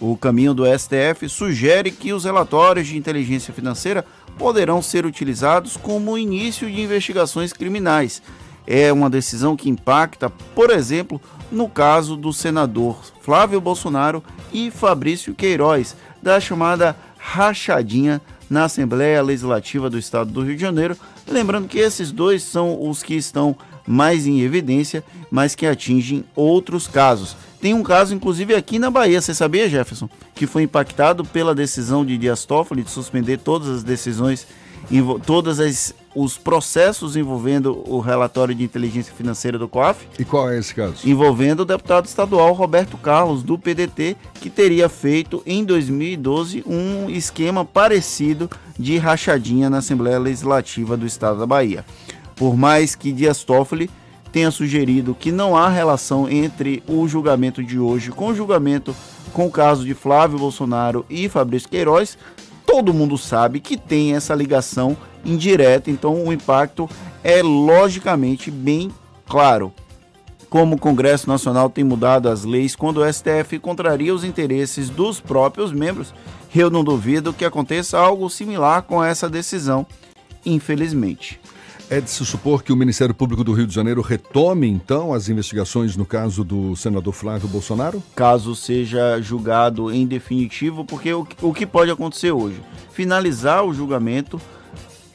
O caminho do STF sugere que os relatórios de inteligência financeira poderão ser utilizados como início de investigações criminais. É uma decisão que impacta, por exemplo, no caso do senador Flávio Bolsonaro e Fabrício Queiroz, da chamada rachadinha na Assembleia Legislativa do Estado do Rio de Janeiro. Lembrando que esses dois são os que estão mais em evidência, mas que atingem outros casos. Tem um caso, inclusive, aqui na Bahia, você sabia, Jefferson? Que foi impactado pela decisão de Dias Toffoli de suspender todas as decisões, todos os processos envolvendo o relatório de inteligência financeira do COAF. E qual é esse caso? Envolvendo o deputado estadual Roberto Carlos, do PDT, que teria feito em 2012 um esquema parecido de rachadinha na Assembleia Legislativa do Estado da Bahia. Por mais que Dias Toffoli tenha sugerido que não há relação entre o julgamento de hoje com o julgamento com o caso de Flávio Bolsonaro e Fabrício Queiroz, todo mundo sabe que tem essa ligação indireta, então o impacto é logicamente bem claro. Como o Congresso Nacional tem mudado as leis quando o STF contraria os interesses dos próprios membros, eu não duvido que aconteça algo similar com essa decisão, infelizmente. É de se supor que o Ministério Público do Rio de Janeiro retome, então, as investigações no caso do senador Flávio Bolsonaro? Caso seja julgado em definitivo, porque o, que pode acontecer hoje? Finalizar o julgamento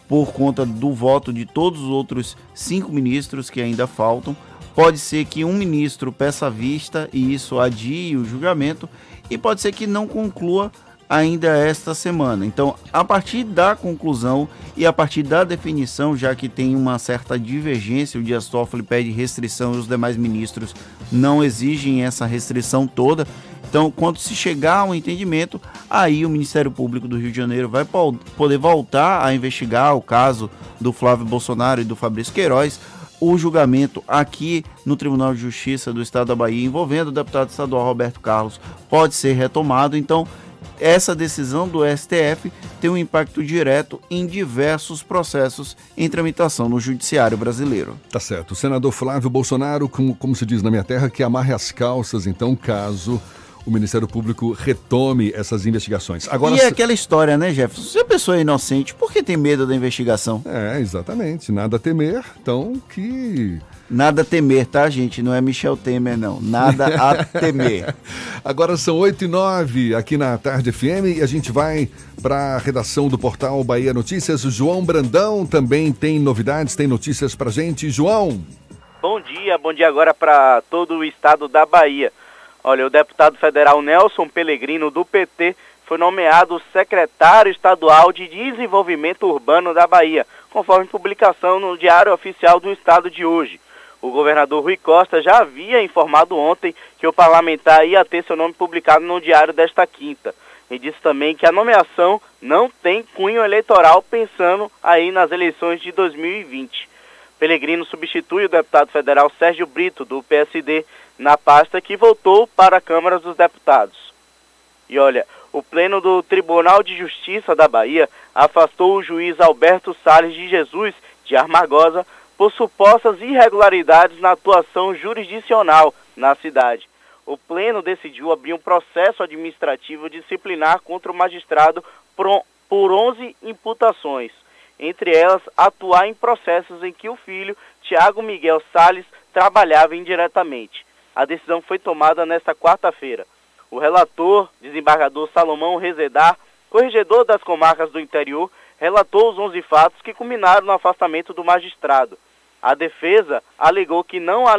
por conta do voto de todos os outros cinco ministros que ainda faltam. Pode ser que um ministro peça vista e isso adie o julgamento, e pode ser que não conclua ainda esta semana. Então, a partir da conclusão e a partir da definição, já que tem uma certa divergência, o Dias Toffoli pede restrição e os demais ministros não exigem essa restrição toda. Então, quando se chegar a um entendimento, aí o Ministério Público do Rio de Janeiro vai poder voltar a investigar o caso do Flávio Bolsonaro e do Fabrício Queiroz, o julgamento aqui no Tribunal de Justiça do Estado da Bahia envolvendo o deputado estadual Roberto Carlos pode ser retomado. Então, essa decisão do STF tem um impacto direto em diversos processos em tramitação no judiciário brasileiro. Tá certo. O senador Flávio Bolsonaro, como, como se diz na minha terra, que amarre as calças, então, caso o Ministério Público retome essas investigações. Agora, e é aquela história, né, Jefferson? Se a pessoa é inocente, por que tem medo da investigação? É, exatamente. Nada a temer, então que Nada a temer, tá, gente? Não é Michel Temer, não. Nada a temer. Agora são 8 e 9 aqui na Tarde FM e a gente vai para a redação do portal Bahia Notícias. O João Brandão também tem novidades, tem notícias para gente. João. Bom dia, bom dia agora para todo o estado da Bahia. Olha, o deputado federal Nelson Pellegrino, do PT, foi nomeado secretário estadual de Desenvolvimento Urbano da Bahia, conforme publicação no Diário Oficial do Estado de hoje. O governador Rui Costa já havia informado ontem que o parlamentar ia ter seu nome publicado no diário desta quinta. E disse também que a nomeação não tem cunho eleitoral pensando aí nas eleições de 2020. Pelegrino substitui o deputado federal Sérgio Brito, do PSD, na pasta que voltou para a Câmara dos Deputados. E olha, o Pleno do Tribunal de Justiça da Bahia afastou o juiz Alberto Sales de Jesus de Armagosa por supostas irregularidades na atuação jurisdicional na cidade. O Pleno decidiu abrir um processo administrativo disciplinar contra o magistrado por 11 imputações, entre elas atuar em processos em que o filho, Tiago Miguel Sales, trabalhava indiretamente. A decisão foi tomada nesta quarta-feira. O relator, desembargador Salomão Rezedar, corregedor das comarcas do interior, relatou os 11 fatos que culminaram no afastamento do magistrado. A defesa alegou que não há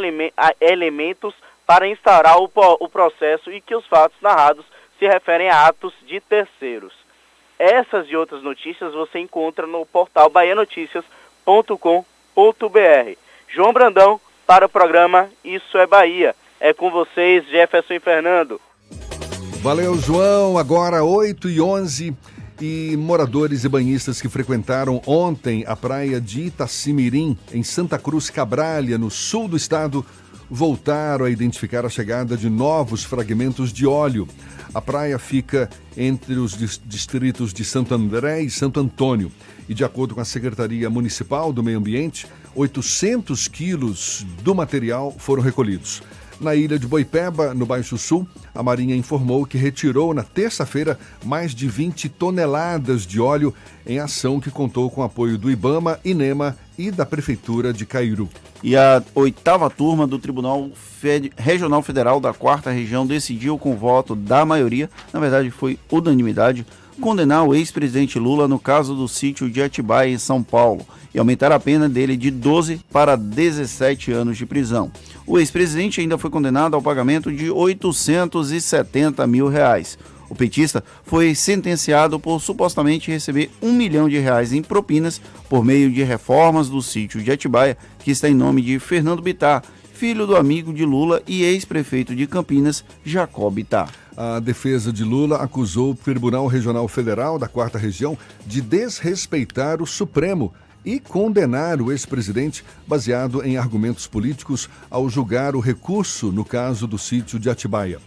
elementos para instaurar o, o processo e que os fatos narrados se referem a atos de terceiros. Essas e outras notícias você encontra no portal baianoticias.com.br. João Brandão para o programa Isso é Bahia. É com vocês, Jefferson e Fernando. Valeu, João. Agora 8 e 11 e moradores e banhistas que frequentaram ontem a praia de Itacimirim, em Santa Cruz Cabralha, no sul do estado, voltaram a identificar a chegada de novos fragmentos de óleo. A praia fica entre os distritos de Santo André e Santo Antônio. E, de acordo com a Secretaria Municipal do Meio Ambiente, 800 quilos do material foram recolhidos. Na ilha de Boipeba, no Baixo Sul, a Marinha informou que retirou na terça-feira mais de 20 toneladas de óleo em ação que contou com apoio do Ibama, INEMA e da Prefeitura de Cairu. E a oitava turma do Tribunal Fed... Regional Federal da Quarta Região decidiu com voto da maioria, na verdade foi unanimidade, condenar o ex-presidente Lula no caso do sítio de Atibaia, em São Paulo, e aumentar a pena dele de 12 para 17 anos de prisão. O ex-presidente ainda foi condenado ao pagamento de 870 mil reais. O petista foi sentenciado por supostamente receber um milhão de reais em propinas por meio de reformas do sítio de Atibaia, que está em nome de Fernando Bittar, filho do amigo de Lula e ex-prefeito de Campinas, Jacob Bittar. A defesa de Lula acusou o Tribunal Regional Federal da Quarta Região de desrespeitar o Supremo e condenar o ex-presidente baseado em argumentos políticos ao julgar o recurso no caso do sítio de Atibaia.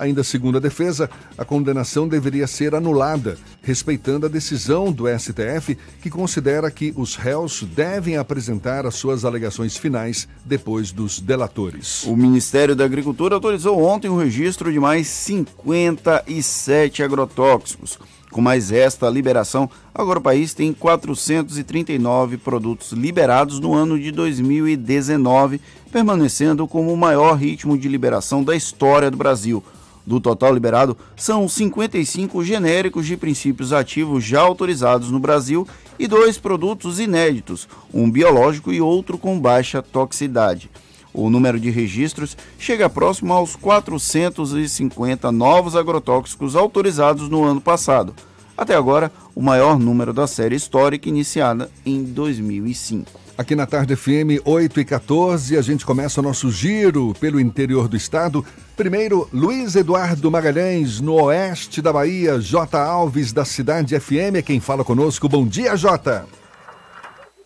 Ainda segundo a defesa, a condenação deveria ser anulada, respeitando a decisão do STF, que considera que os réus devem apresentar as suas alegações finais depois dos delatores. O Ministério da Agricultura autorizou ontem o registro de mais 57 agrotóxicos. Com mais esta liberação, agora o país tem 439 produtos liberados no ano de 2019, permanecendo como o maior ritmo de liberação da história do Brasil. Do total liberado, são 55 genéricos de princípios ativos já autorizados no Brasil e dois produtos inéditos, um biológico e outro com baixa toxicidade. O número de registros chega próximo aos 450 novos agrotóxicos autorizados no ano passado. Até agora, o maior número da série histórica iniciada em 2005. Aqui na Tarde FM 8 e 14, a gente começa o nosso giro pelo interior do estado. Primeiro, Luiz Eduardo Magalhães, no oeste da Bahia. J. Alves, da Cidade FM, é quem fala conosco. Bom dia, Jota.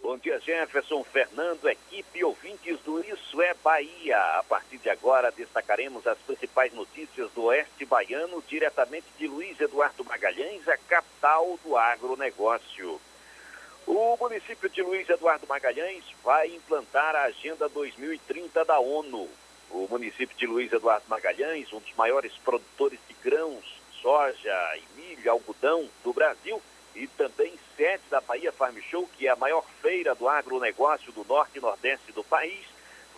Bom dia, Jefferson, Fernando, equipe ouvintes do Isso é Bahia. A partir de agora, destacaremos as principais notícias do oeste baiano, diretamente de Luiz Eduardo Magalhães, a capital do agronegócio. O município de Luiz Eduardo Magalhães vai implantar a Agenda 2030 da ONU. O município de Luiz Eduardo Magalhães, um dos maiores produtores de grãos, soja e milho, algodão do Brasil, e também sede da Bahia Farm Show, que é a maior feira do agronegócio do norte e nordeste do país,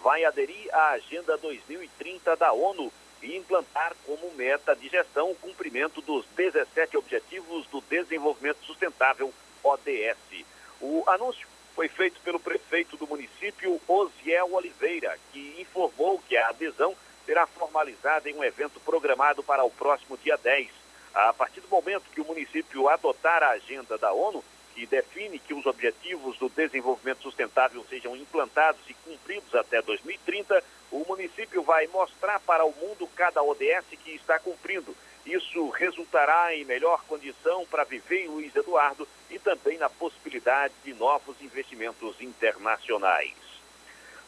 vai aderir à Agenda 2030 da ONU e implantar como meta de gestão o cumprimento dos 17 Objetivos do Desenvolvimento Sustentável, ODS. O anúncio foi feito pelo prefeito do município, Osiel Oliveira, que informou que a adesão será formalizada em um evento programado para o próximo dia 10. A partir do momento que o município adotar a agenda da ONU, que define que os objetivos do desenvolvimento sustentável sejam implantados e cumpridos até 2030, o município vai mostrar para o mundo cada ODS que está cumprindo isso resultará em melhor condição para viver em Luiz Eduardo e também na possibilidade de novos investimentos internacionais.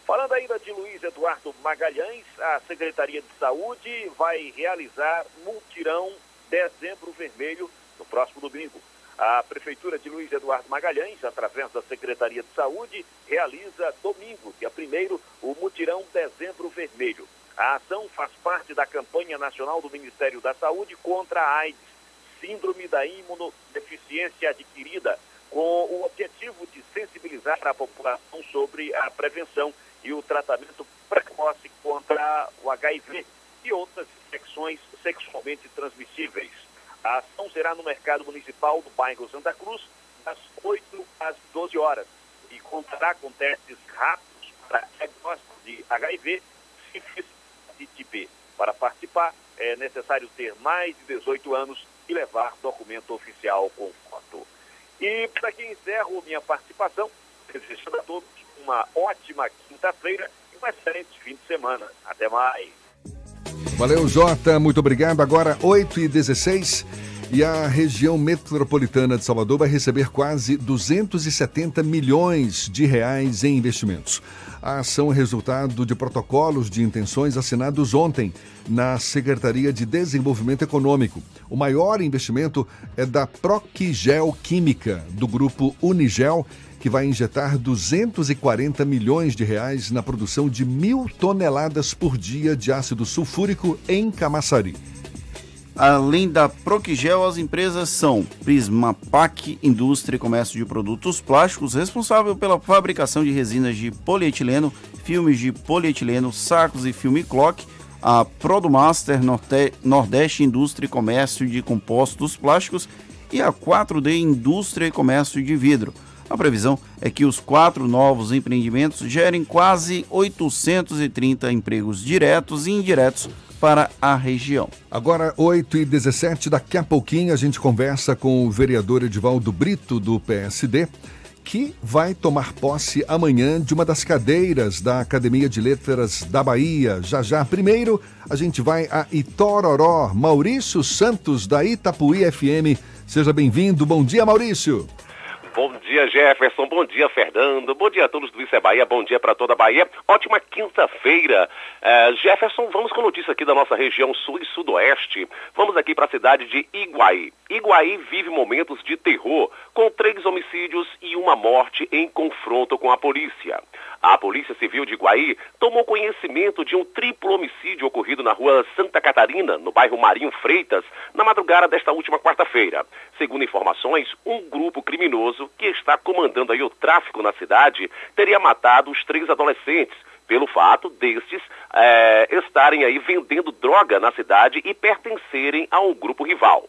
Falando ainda de Luiz Eduardo Magalhães, a Secretaria de Saúde vai realizar multirão Dezembro Vermelho no próximo domingo. A Prefeitura de Luiz Eduardo Magalhães, através da Secretaria de Saúde, realiza domingo, dia 1 o mutirão Dezembro Vermelho. A ação faz parte da campanha nacional do Ministério da Saúde contra a AIDS, síndrome da imunodeficiência adquirida, com o objetivo de sensibilizar a população sobre a prevenção e o tratamento precoce contra o HIV e outras infecções sexualmente transmissíveis. A ação será no mercado municipal do bairro Santa Cruz, das 8 às 12 horas, e contará com testes rápidos para diagnóstico de HIV, sífilis hepatite B. Para participar, é necessário ter mais de 18 anos e levar documento oficial com foto. E para que encerro minha participação, desejando a todos uma ótima quinta-feira e um excelente fim de semana. Até mais. Valeu, Jota. Muito obrigado. Agora, 8 e 16 e a região metropolitana de Salvador vai receber quase 270 milhões de reais em investimentos. A ação é resultado de protocolos de intenções assinados ontem na Secretaria de Desenvolvimento Econômico. O maior investimento é da Proquigel Química, do grupo Unigel, que vai injetar 240 milhões de reais na produção de mil toneladas por dia de ácido sulfúrico em Camaçari. Além da Proquigel, as empresas são Prismapac, Indústria e Comércio de Produtos Plásticos, responsável pela fabricação de resinas de polietileno, filmes de polietileno, sacos e filme clock, a Produmaster Nordeste Indústria e Comércio de Compostos Plásticos e a 4D Indústria e Comércio de Vidro. A previsão é que os quatro novos empreendimentos gerem quase 830 empregos diretos e indiretos para a região. Agora, 8 e 17 daqui a pouquinho a gente conversa com o vereador Edivaldo Brito, do PSD, que vai tomar posse amanhã de uma das cadeiras da Academia de Letras da Bahia. Já já, primeiro, a gente vai a Itororó. Maurício Santos, da Itapuí FM. Seja bem-vindo. Bom dia, Maurício. Bom dia, Jefferson. Bom dia, Fernando. Bom dia a todos do Isso é Bahia. Bom dia para toda a Bahia. Ótima quinta-feira. Uh, Jefferson, vamos com notícia aqui da nossa região sul e sudoeste. Vamos aqui para a cidade de Iguaí. Iguaí vive momentos de terror, com três homicídios e uma morte em confronto com a polícia. A Polícia Civil de Iguaí tomou conhecimento de um triplo homicídio ocorrido na rua Santa Catarina, no bairro Marinho Freitas, na madrugada desta última quarta-feira. Segundo informações, um grupo criminoso que está comandando aí o tráfico na cidade teria matado os três adolescentes pelo fato destes é, estarem aí vendendo droga na cidade e pertencerem a um grupo rival.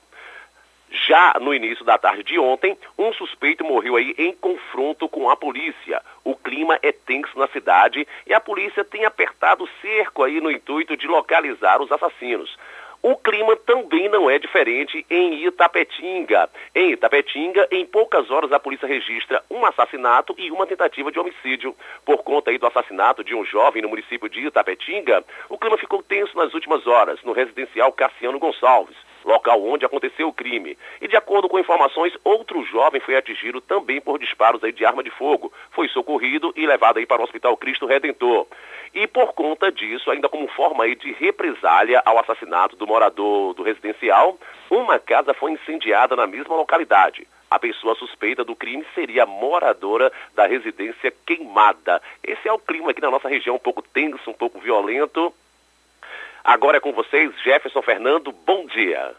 Já no início da tarde de ontem, um suspeito morreu aí em confronto com a polícia. O clima é tenso na cidade e a polícia tem apertado o cerco aí no intuito de localizar os assassinos. O clima também não é diferente em Itapetinga. Em Itapetinga, em poucas horas a polícia registra um assassinato e uma tentativa de homicídio. Por conta aí do assassinato de um jovem no município de Itapetinga, o clima ficou tenso nas últimas horas no residencial Cassiano Gonçalves local onde aconteceu o crime. E de acordo com informações, outro jovem foi atingido também por disparos de arma de fogo. Foi socorrido e levado aí para o Hospital Cristo Redentor. E por conta disso, ainda como forma aí de represália ao assassinato do morador do residencial, uma casa foi incendiada na mesma localidade. A pessoa suspeita do crime seria moradora da residência queimada. Esse é o clima aqui na nossa região, um pouco tenso, um pouco violento. Agora é com vocês, Jefferson Fernando, bom dia.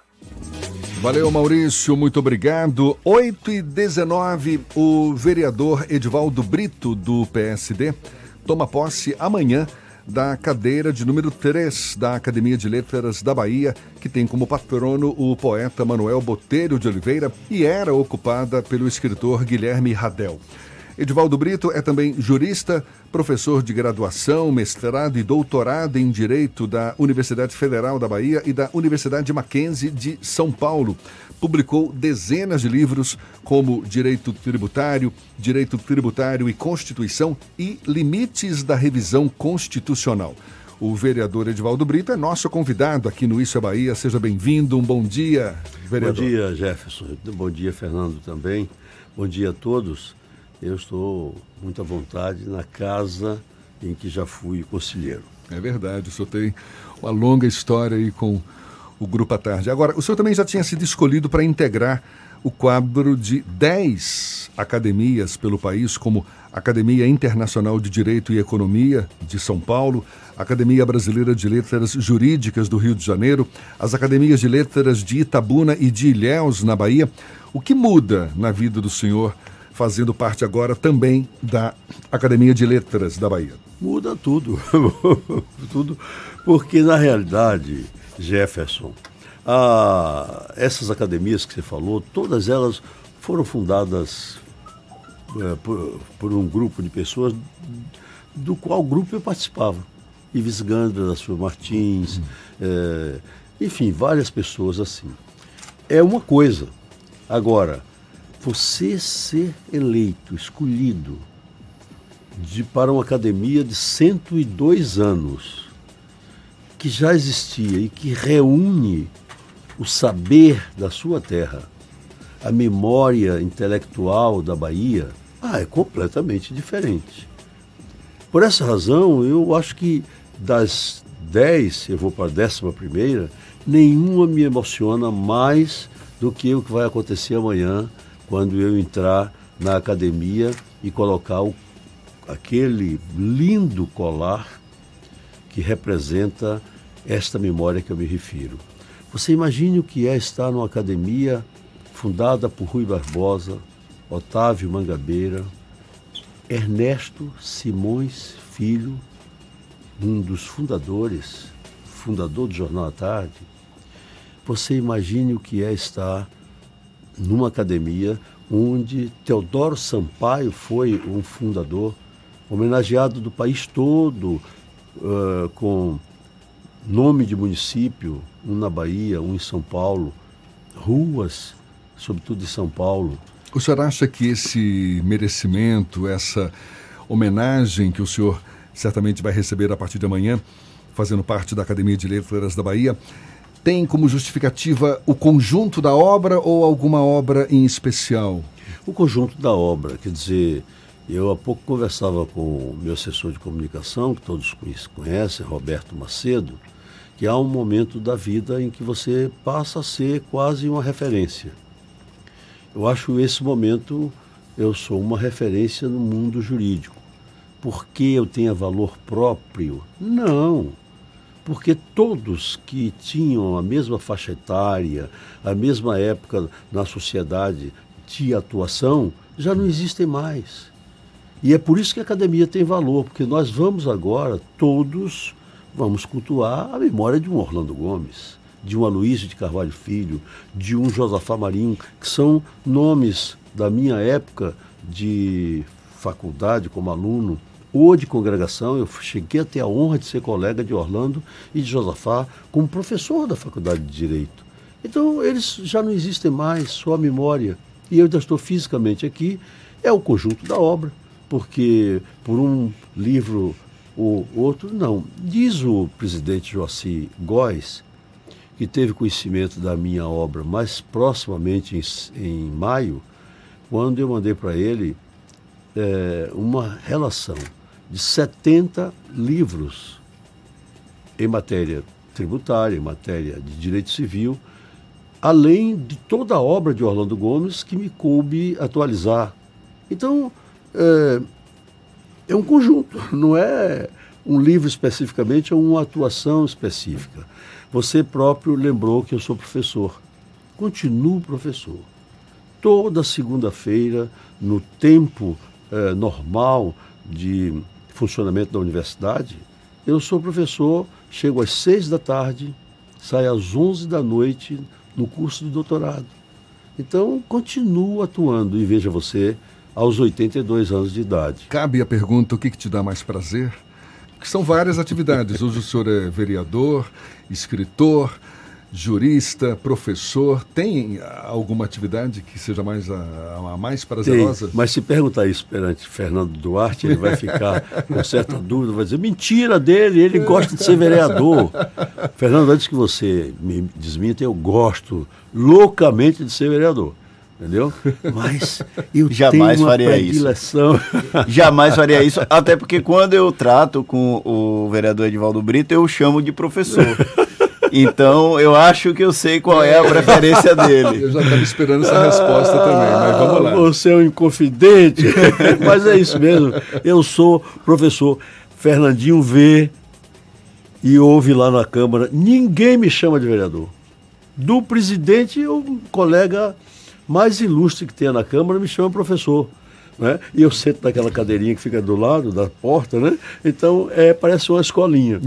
Valeu, Maurício, muito obrigado. 8 e 19, o vereador Edivaldo Brito, do PSD, toma posse amanhã da cadeira de número 3 da Academia de Letras da Bahia, que tem como patrono o poeta Manuel Botelho de Oliveira e era ocupada pelo escritor Guilherme Radel. Edivaldo Brito é também jurista, professor de graduação, mestrado e doutorado em Direito da Universidade Federal da Bahia e da Universidade Mackenzie de São Paulo. Publicou dezenas de livros como Direito Tributário, Direito Tributário e Constituição e Limites da Revisão Constitucional. O vereador Edivaldo Brito é nosso convidado aqui no Isso é Bahia. Seja bem-vindo. Um bom dia, vereador. Bom dia, Jefferson. Bom dia, Fernando, também. Bom dia a todos eu estou muito à vontade na casa em que já fui conselheiro. É verdade, o senhor tem uma longa história aí com o Grupo à Tarde. Agora, o senhor também já tinha sido escolhido para integrar o quadro de 10 academias pelo país, como Academia Internacional de Direito e Economia de São Paulo, Academia Brasileira de Letras Jurídicas do Rio de Janeiro, as Academias de Letras de Itabuna e de Ilhéus, na Bahia. O que muda na vida do senhor fazendo parte agora também da Academia de Letras da Bahia. Muda tudo. tudo. Porque, na realidade, Jefferson, a, essas academias que você falou, todas elas foram fundadas é, por, por, um grupo de pessoas do qual grupo eu participava. Ives Gandra, Silva Martins, hum. é, enfim, várias pessoas assim. É uma coisa. Agora, você ser eleito, escolhido de, para uma academia de 102 anos, que já existia e que reúne o saber da sua terra, a memória intelectual da Bahia, ah, é completamente diferente. Por essa razão, eu acho que das 10, eu vou para a décima primeira, nenhuma me emociona mais do que o que vai acontecer amanhã quando eu entrar na academia e colocar o, aquele lindo colar que representa esta memória que eu me refiro. Você imagine o que é estar numa academia fundada por Rui Barbosa, Otávio Mangabeira, Ernesto Simões Filho, um dos fundadores, fundador do Jornal à Tarde. Você imagine o que é estar numa academia onde Teodoro Sampaio foi um fundador, homenageado do país todo, uh, com nome de município, um na Bahia, um em São Paulo, ruas, sobretudo em São Paulo. O senhor acha que esse merecimento, essa homenagem que o senhor certamente vai receber a partir de amanhã, fazendo parte da Academia de Letras da Bahia, tem como justificativa o conjunto da obra ou alguma obra em especial? O conjunto da obra, quer dizer, eu há pouco conversava com o meu assessor de comunicação, que todos conhecem, Roberto Macedo, que há um momento da vida em que você passa a ser quase uma referência. Eu acho esse momento, eu sou uma referência no mundo jurídico. Por que eu tenho valor próprio? Não porque todos que tinham a mesma faixa etária, a mesma época na sociedade de atuação, já não existem mais. E é por isso que a academia tem valor, porque nós vamos agora, todos, vamos cultuar a memória de um Orlando Gomes, de um Aloysio de Carvalho Filho, de um Josafá Marinho, que são nomes da minha época de faculdade como aluno ou de congregação. Eu cheguei a ter a honra de ser colega de Orlando e de Josafá como professor da Faculdade de Direito. Então, eles já não existem mais, só a memória. E eu ainda estou fisicamente aqui, é o conjunto da obra, porque por um livro ou outro, não. Diz o presidente Joaci Góes, que teve conhecimento da minha obra mais proximamente em, em maio, quando eu mandei para ele é, uma relação de 70 livros em matéria tributária, em matéria de direito civil, além de toda a obra de Orlando Gomes que me coube atualizar. Então, é, é um conjunto, não é um livro especificamente, é uma atuação específica. Você próprio lembrou que eu sou professor. Continuo professor. Toda segunda-feira, no tempo eh, normal de funcionamento da universidade, eu sou professor, chego às seis da tarde, saio às onze da noite no curso de doutorado. Então, continuo atuando e veja você, aos 82 anos de idade. Cabe a pergunta: o que, que te dá mais prazer? que são várias atividades. Hoje o senhor é vereador, escritor, jurista, professor. Tem alguma atividade que seja mais a, a mais prazerosa? Tem, mas se perguntar isso perante Fernando Duarte, ele vai ficar com certa dúvida, vai dizer, mentira dele, ele gosta de ser vereador. Fernando, antes que você me desminta, eu gosto loucamente de ser vereador entendeu? Mas eu jamais tenho faria predileção. isso. jamais faria isso, até porque quando eu trato com o vereador Edivaldo Brito, eu chamo de professor. Então, eu acho que eu sei qual é a preferência dele. Eu já estava esperando essa resposta ah, também, mas vamos lá. Você é um inconfidente, mas é isso mesmo. Eu sou professor. Fernandinho vê e ouve lá na Câmara. Ninguém me chama de vereador. Do presidente, o colega mais ilustre que tenha na Câmara me chama professor. Né? E eu sento naquela cadeirinha que fica do lado da porta, né? Então, é, parece uma escolinha.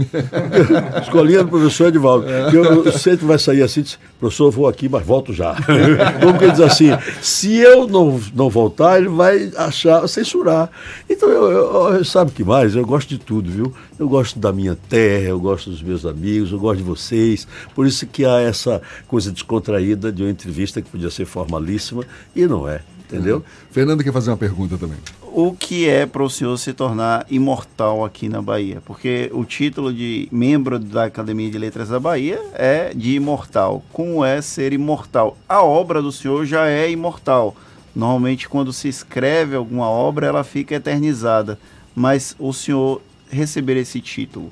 escolinha do professor Edvaldo. É. Eu, sempre vai sair assim, diz, professor, vou aqui, mas volto já. Como que ele diz assim, se eu não, não voltar, ele vai achar, censurar. Então, eu, eu, eu, sabe o que mais? Eu gosto de tudo, viu? Eu gosto da minha terra, eu gosto dos meus amigos, eu gosto de vocês. Por isso que há essa coisa descontraída de uma entrevista que podia ser formalíssima e não é. Entendeu? Uhum. Fernando quer fazer uma pergunta também. O que é para o senhor se tornar imortal aqui na Bahia? Porque o título de membro da Academia de Letras da Bahia é de imortal. Como é ser imortal? A obra do senhor já é imortal. Normalmente, quando se escreve alguma obra, ela fica eternizada. Mas o senhor receber esse título?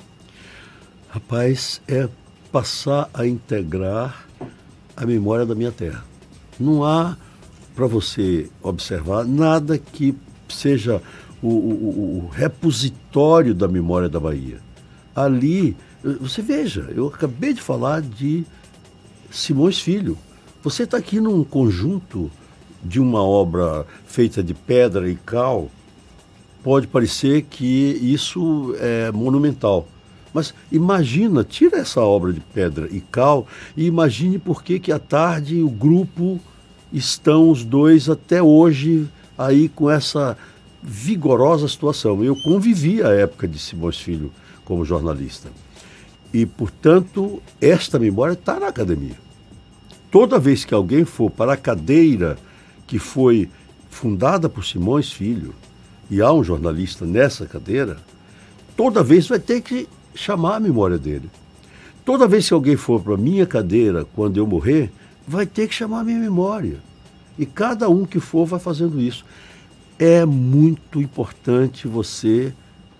Rapaz, é passar a integrar a memória da minha terra. Não há para você observar nada que seja o, o, o, repositório da memória da Bahia. Ali, você veja, eu acabei de falar de Simões Filho. Você está aqui num conjunto de uma obra feita de pedra e cal, pode parecer que isso é monumental. Mas imagina, tira essa obra de pedra e cal e imagine por que, que à tarde o grupo estão os dois até hoje aí com essa vigorosa situação. Eu convivi a época de Simões Filho como jornalista. E, portanto, esta memória está na academia. Toda vez que alguém for para a cadeira que foi fundada por Simões Filho, e há um jornalista nessa cadeira, toda vez vai ter que chamar a memória dele. Toda vez que alguém for para a minha cadeira, quando eu morrer, vai ter que chamar a minha memória. E cada um que for vai fazendo isso. É muito importante você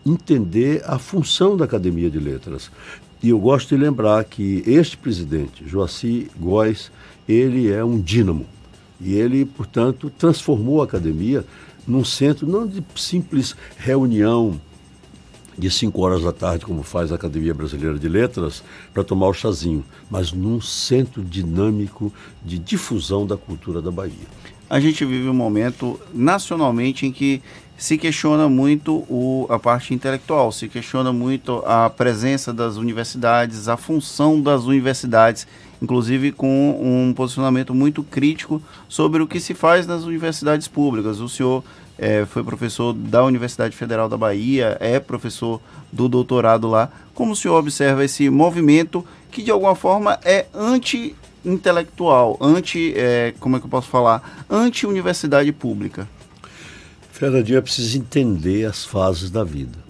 entender a função da Academia de Letras. E eu gosto de lembrar que este presidente, Joaci Góes, ele é um dínamo. E ele, portanto, transformou a academia num centro não de simples reunião de 5 horas da tarde, como faz a Academia Brasileira de Letras, para tomar o chazinho, mas num centro dinâmico de difusão da cultura da Bahia. A gente vive um momento nacionalmente em que se questiona muito o, a parte intelectual, se questiona muito a presença das universidades, a função das universidades inclusive com um posicionamento muito crítico sobre o que se faz nas universidades públicas. O senhor é, foi professor da Universidade Federal da Bahia, é professor do doutorado lá. Como o senhor observa esse movimento que de alguma forma é anti-intelectual, anti, é, como é que eu posso falar, anti-universidade pública? Fernandinho, é preciso entender as fases da vida.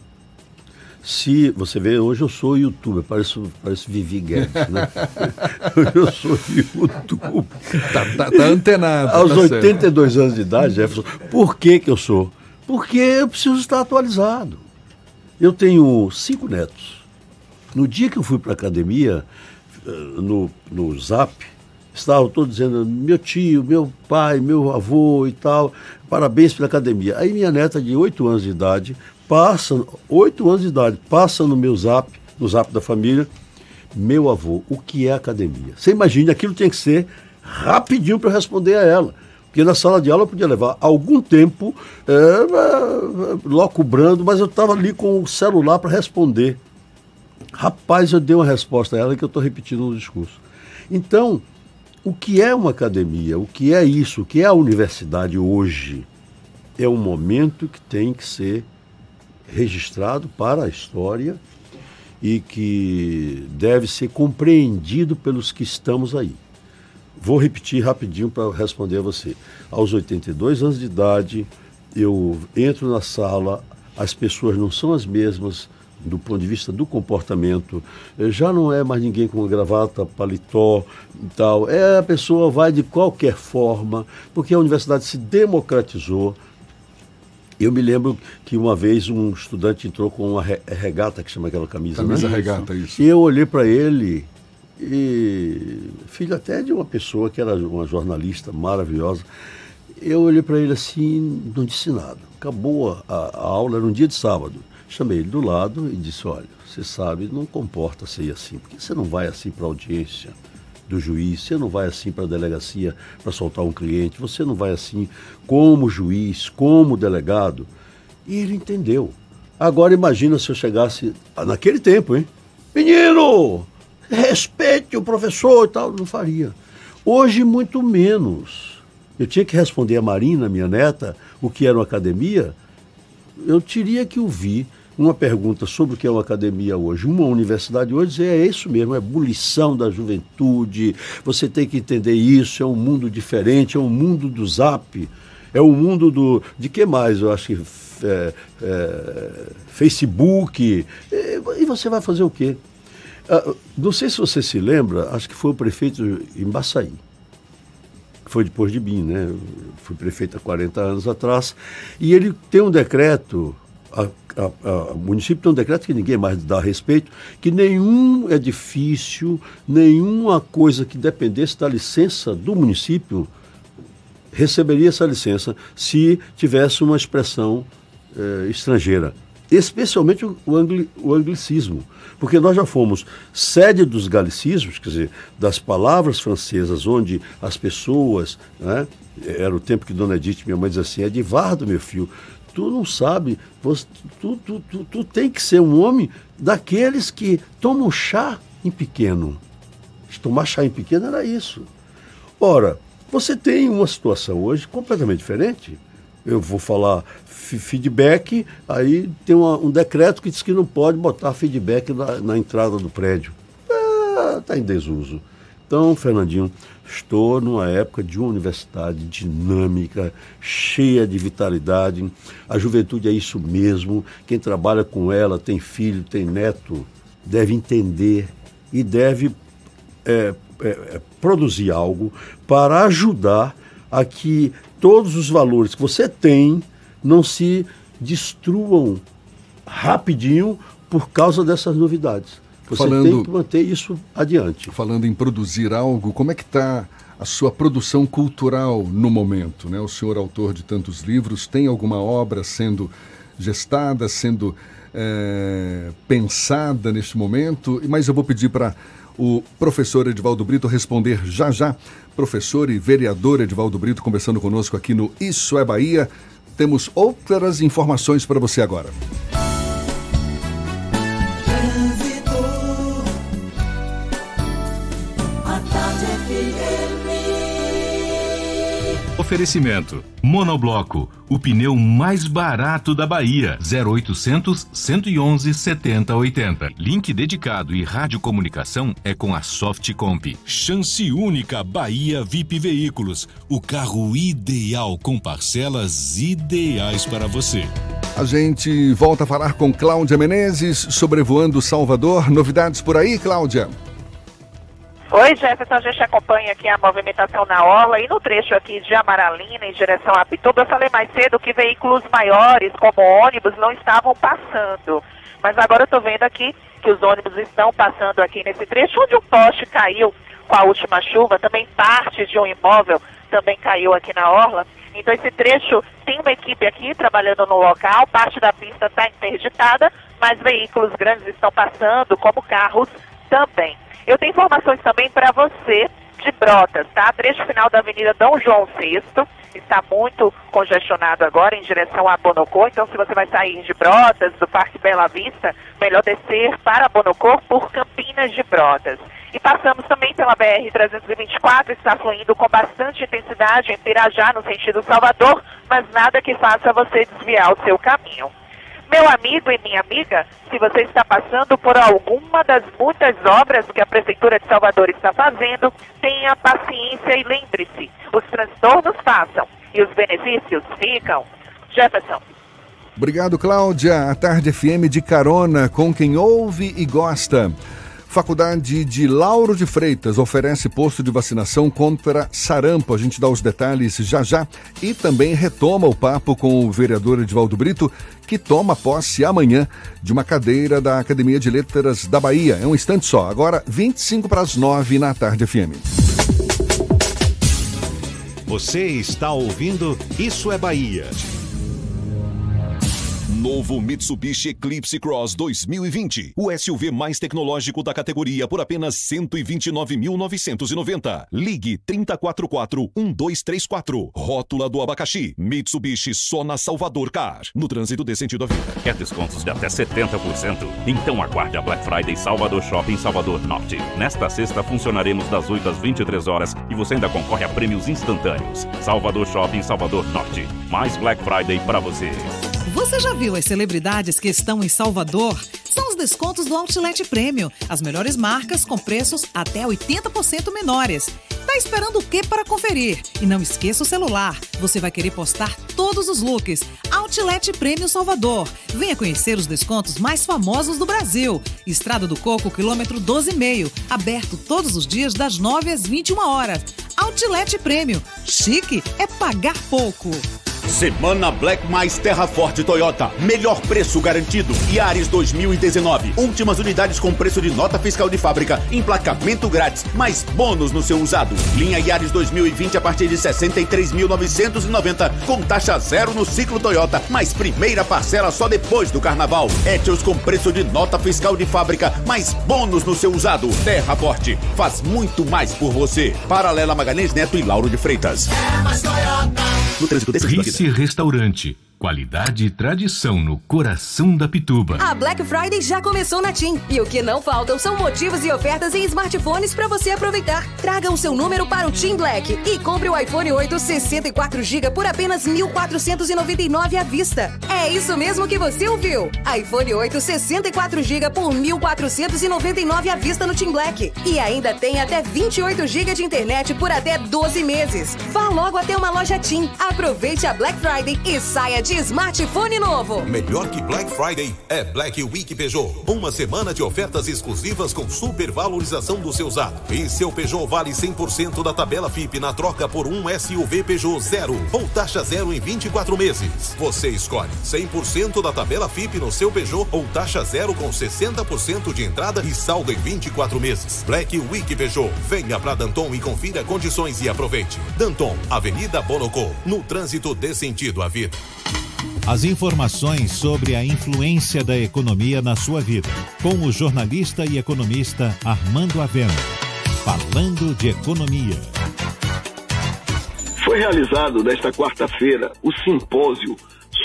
Se você vê, hoje eu sou youtuber, pareço, pareço Vivi Guedes, né? hoje eu sou youtuber. Tá, tá, tá antenado. Aos tá 82 certo. anos de idade, Jefferson, por que, que eu sou? Porque eu preciso estar atualizado. Eu tenho cinco netos. No dia que eu fui para a academia, eh, no, no Zap, estavam todos dizendo, meu tio, meu pai, meu avô e tal, parabéns pela academia. Aí minha neta de 8 anos de idade passa, 8 anos de idade, passa no meu zap, no zap da família, meu avô, o que é academia? Você imagina, aquilo tem que ser rapidinho para responder a ela. Porque na sala de aula eu podia levar algum tempo é, é, locubrando, mas eu estava ali com o celular para responder. Rapaz, eu dei uma resposta a ela que eu estou repetindo no discurso. Então, o que é uma academia? O que é isso? O que é a universidade hoje? É um momento que tem que ser registrado para a história e que deve ser compreendido pelos que estamos aí. Vou repetir rapidinho para responder a você. Aos 82 anos de idade, eu entro na sala, as pessoas não são as mesmas do ponto de vista do comportamento. Eh, já não é mais ninguém com gravata, paletó e tal. É a pessoa vai de qualquer forma, porque a universidade se democratizou eu me lembro que uma vez um estudante entrou com uma regata, que chama aquela camisa. Camisa né? regata, isso. E eu olhei para ele, e filho até de uma pessoa que era uma jornalista maravilhosa. Eu olhei para ele assim, não disse nada. Acabou a, a aula, era um dia de sábado. Chamei ele do lado e disse: Olha, você sabe, não comporta ser assim, porque você não vai assim para audiência do juiz, você não vai assim para a delegacia para soltar um cliente, você não vai assim como juiz, como delegado. E ele entendeu. Agora imagina se eu chegasse naquele tempo, hein? Menino, respeite o professor e tal, não faria. Hoje, muito menos. Eu tinha que responder a Marina, minha neta, o que era uma academia. Eu teria que ouvir uma pergunta sobre o que é uma academia hoje, uma universidade hoje, é isso mesmo, é bulição da juventude, você tem que entender isso, é um mundo diferente, é um mundo do zap, é um mundo do. de que mais? Eu acho que. É, é, Facebook. E, você vai fazer o quê? Ah, não sei se você se lembra, acho que foi o prefeito em Baçaí. Foi depois de mim, né? Eu fui prefeito há 40 anos atrás. E ele tem um decreto a, a, o município tem um decreto que ninguém mais dá respeito, que nenhum edifício, nenhuma coisa que dependesse da licença do município receberia essa licença se tivesse uma expressão eh, estrangeira. Especialmente o, o, angli, o anglicismo. Porque nós já fomos sede dos galicismos, quer dizer, das palavras francesas, onde as pessoas, né, era o tempo que Dona Edith, minha mãe, dizia assim, é de Vardo, meu filho, tu não sabe, você, tu, tu, tu, tu tem que ser um homem daqueles que tomam chá em pequeno. Tomar chá em pequeno era isso. Ora, você tem uma situação hoje completamente diferente. Eu vou falar feedback, aí tem uma, um decreto que diz que não pode botar feedback na, na entrada do prédio. Está é, em desuso. Então, Fernandinho, estou numa época de uma universidade dinâmica, cheia de vitalidade. A juventude é isso mesmo. Quem trabalha com ela, tem filho, tem neto, deve entender e deve é, é, é produzir algo para ajudar a que todos os valores que você tem não se destruam rapidinho por causa dessas novidades. Você falando, tem que manter isso adiante. Falando em produzir algo, como é que está a sua produção cultural no momento? Né? O senhor, autor de tantos livros, tem alguma obra sendo gestada, sendo é, pensada neste momento? Mas eu vou pedir para o professor Edivaldo Brito responder já já. Professor e vereador Edivaldo Brito conversando conosco aqui no Isso é Bahia. Temos outras informações para você agora. Oferecimento: Monobloco, o pneu mais barato da Bahia. 0800 111 7080. Link dedicado e radiocomunicação é com a Softcomp. Chance única Bahia VIP Veículos, o carro ideal com parcelas ideais para você. A gente volta a falar com Cláudia Menezes, sobrevoando Salvador. Novidades por aí, Cláudia? Oi, Jefferson, a gente acompanha aqui a movimentação na Orla e no trecho aqui de Amaralina em direção a Pituba. Eu falei mais cedo que veículos maiores, como ônibus, não estavam passando. Mas agora eu estou vendo aqui que os ônibus estão passando aqui nesse trecho, onde um poste caiu com a última chuva, também parte de um imóvel também caiu aqui na Orla. Então esse trecho tem uma equipe aqui trabalhando no local, parte da pista está interditada, mas veículos grandes estão passando, como carros também. Eu tenho informações também para você de Brotas, tá? Trecho final da Avenida Dom João VI está muito congestionado agora em direção a Bonocô. Então, se você vai sair de Brotas, do Parque Bela Vista, melhor descer para Bonocô por Campinas de Brotas. E passamos também pela BR-324, está fluindo com bastante intensidade em Pirajá, no sentido Salvador, mas nada que faça você desviar o seu caminho. Meu amigo e minha amiga, se você está passando por alguma das muitas obras que a Prefeitura de Salvador está fazendo, tenha paciência e lembre-se: os transtornos passam e os benefícios ficam. Jefferson. Obrigado, Cláudia. A Tarde FM de carona com quem ouve e gosta. Faculdade de Lauro de Freitas oferece posto de vacinação contra sarampo. A gente dá os detalhes já já. E também retoma o papo com o vereador Edvaldo Brito, que toma posse amanhã de uma cadeira da Academia de Letras da Bahia. É um instante só. Agora, 25 para as 9 na Tarde FM. Você está ouvindo Isso é Bahia. Novo Mitsubishi Eclipse Cross 2020. O SUV mais tecnológico da categoria por apenas 129.990. Ligue 3044-1234. Rótula do abacaxi. Mitsubishi só na Salvador Car. No trânsito dê sentido à vida. Quer descontos de até 70%? Então aguarde a Black Friday Salvador Shopping Salvador Norte. Nesta sexta funcionaremos das 8 às 23 horas e você ainda concorre a prêmios instantâneos. Salvador Shopping Salvador Norte. Mais Black Friday para você. Você já viu as celebridades que estão em Salvador? São os descontos do Outlet Premium. As melhores marcas com preços até 80% menores. Tá esperando o que para conferir? E não esqueça o celular. Você vai querer postar todos os looks. Outlet Premium Salvador. Venha conhecer os descontos mais famosos do Brasil. Estrada do Coco, quilômetro 12,5. Aberto todos os dias das 9 às 21 horas. Outlet Premium. Chique é pagar pouco. Semana Black mais Terra Forte Toyota. Melhor preço garantido. Yaris 2019. Últimas unidades com preço de nota fiscal de fábrica. Emplacamento grátis. Mais bônus no seu usado. Linha Yaris 2020 a partir de 63.990. Com taxa zero no ciclo Toyota. Mais primeira parcela só depois do carnaval. Etios com preço de nota fiscal de fábrica. Mais bônus no seu usado. Terra Forte. Faz muito mais por você. Paralela Magalhães Neto e Lauro de Freitas. É mais Toyota. No trânsito desse Rice Restaurante. Qualidade e tradição no coração da Pituba. A Black Friday já começou na TIM. E o que não faltam são motivos e ofertas em smartphones para você aproveitar. Traga o seu número para o TIM Black e compre o iPhone 8 64GB por apenas 1.499 à vista. É isso mesmo que você ouviu. iPhone 8 64GB por 1.499 à vista no TIM Black. E ainda tem até 28GB de internet por até 12 meses. Vá logo até uma loja TIM. Aproveite a Black Friday e saia de smartphone novo. Melhor que Black Friday é Black Week Peugeot. Uma semana de ofertas exclusivas com supervalorização do seu usado. E seu Peugeot vale 100% da tabela FIP na troca por um SUV Peugeot zero ou taxa zero em 24 meses. Você escolhe 100% da tabela FIP no seu Peugeot ou taxa zero com 60% de entrada e saldo em 24 meses. Black Week Peugeot. Venha para Danton e confira condições e aproveite. Danton, Avenida Bonocô. No trânsito dê sentido à vida. As informações sobre a influência da economia na sua vida, com o jornalista e economista Armando Avena. Falando de economia. Foi realizado nesta quarta-feira o simpósio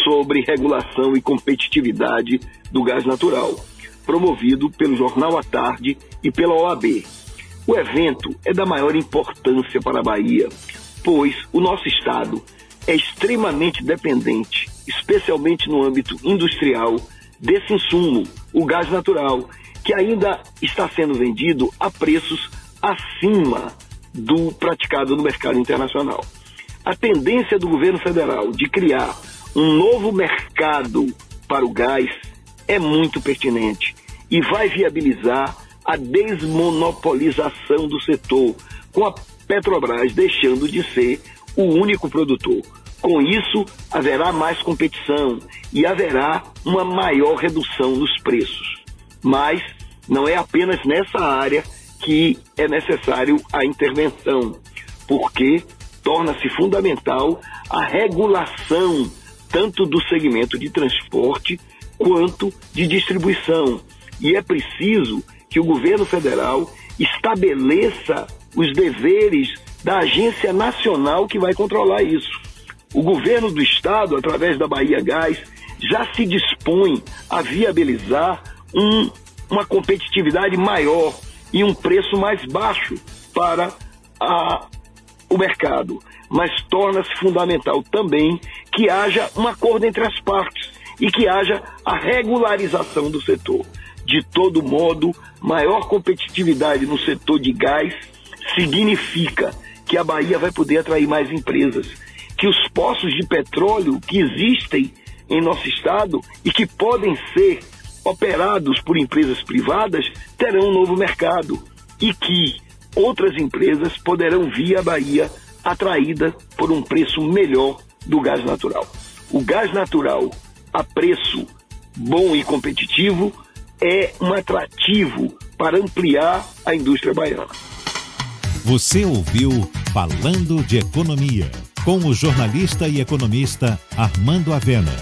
sobre regulação e competitividade do gás natural, promovido pelo Jornal à Tarde e pela OAB. O evento é da maior importância para a Bahia, pois o nosso Estado é extremamente dependente, especialmente no âmbito industrial, desse insumo, o gás natural, que ainda está sendo vendido a preços acima do praticado no mercado internacional. A tendência do governo federal de criar um novo mercado para o gás é muito pertinente e vai viabilizar a desmonopolização do setor, com a Petrobras deixando de ser o único produtor. Com isso, haverá mais competição e haverá uma maior redução nos preços. Mas não é apenas nessa área que é necessário a intervenção, porque torna-se fundamental a regulação tanto do segmento de transporte quanto de distribuição. E é preciso que o governo federal estabeleça os deveres da agência nacional que vai controlar isso. O governo do estado, através da Bahia Gás, já se dispõe a viabilizar um, uma competitividade maior e um preço mais baixo para a, o mercado. Mas torna-se fundamental também que haja um acordo entre as partes e que haja a regularização do setor. De todo modo, maior competitividade no setor de gás significa que a Bahia vai poder atrair mais empresas, que os poços de petróleo que existem em nosso estado e que podem ser operados por empresas privadas terão um novo mercado e que outras empresas poderão vir à Bahia atraída por um preço melhor do gás natural. O gás natural a preço bom e competitivo é um atrativo para ampliar a indústria baiana. Você ouviu Falando de Economia, com o jornalista e economista Armando Avena.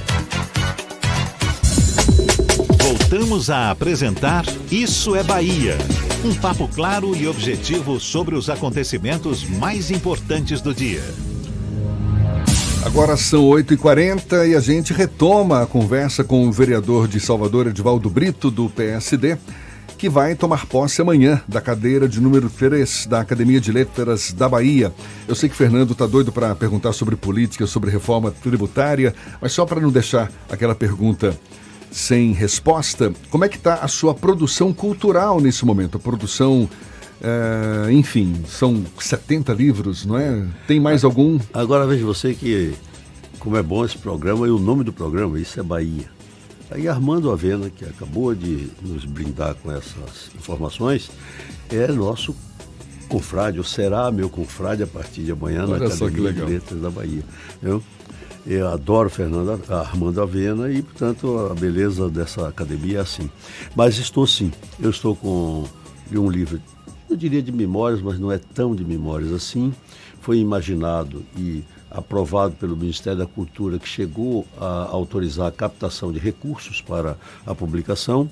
Voltamos a apresentar Isso é Bahia. Um papo claro e objetivo sobre os acontecimentos mais importantes do dia. Agora são 8h40 e a gente retoma a conversa com o vereador de Salvador, Edvaldo Brito, do PSD, que vai tomar posse amanhã da cadeira de número 3 da Academia de Letras da Bahia. Eu sei que Fernando está doido para perguntar sobre política, sobre reforma tributária, mas só para não deixar aquela pergunta sem resposta, como é que está a sua produção cultural nesse momento? A produção é, enfim, são 70 livros, não é? Tem mais algum? Agora veja você que como é bom esse programa e o nome do programa, isso é Bahia. Aí Armando Avena, que acabou de nos brindar com essas informações, é nosso confrade, ou será meu confrade a partir de amanhã Olha na Academia de Letras da Bahia. Eu, eu adoro Fernando Armando Avena e, portanto, a beleza dessa academia é assim. Mas estou sim, eu estou com um livro eu diria de memórias, mas não é tão de memórias assim. Foi imaginado e aprovado pelo Ministério da Cultura, que chegou a autorizar a captação de recursos para a publicação,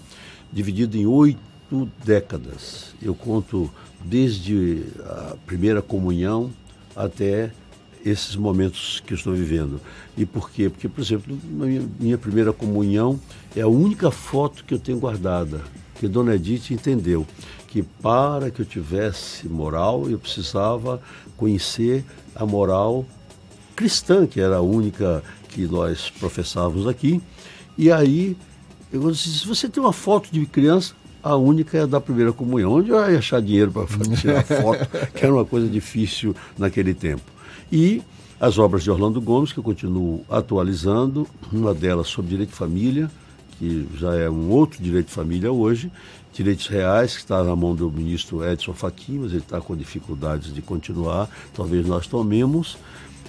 dividido em oito décadas. Eu conto desde a primeira comunhão até esses momentos que eu estou vivendo. E por quê? Porque, por exemplo, minha, minha primeira comunhão é a única foto que eu tenho guardada, que Dona Edith entendeu que para que eu tivesse moral, eu precisava conhecer a moral cristã, que era a única que nós professávamos aqui. E aí, eu disse, se você tem uma foto de criança, a única é a da primeira comunhão. Onde eu ia achar dinheiro para tirar foto, que era uma coisa difícil naquele tempo. E as obras de Orlando Gomes, que eu continuo atualizando, uma delas sobre direito de família, que já é um outro direito de família hoje, direitos reais, que está na mão do ministro Edson Fachin, mas ele está com dificuldades de continuar, talvez nós tomemos,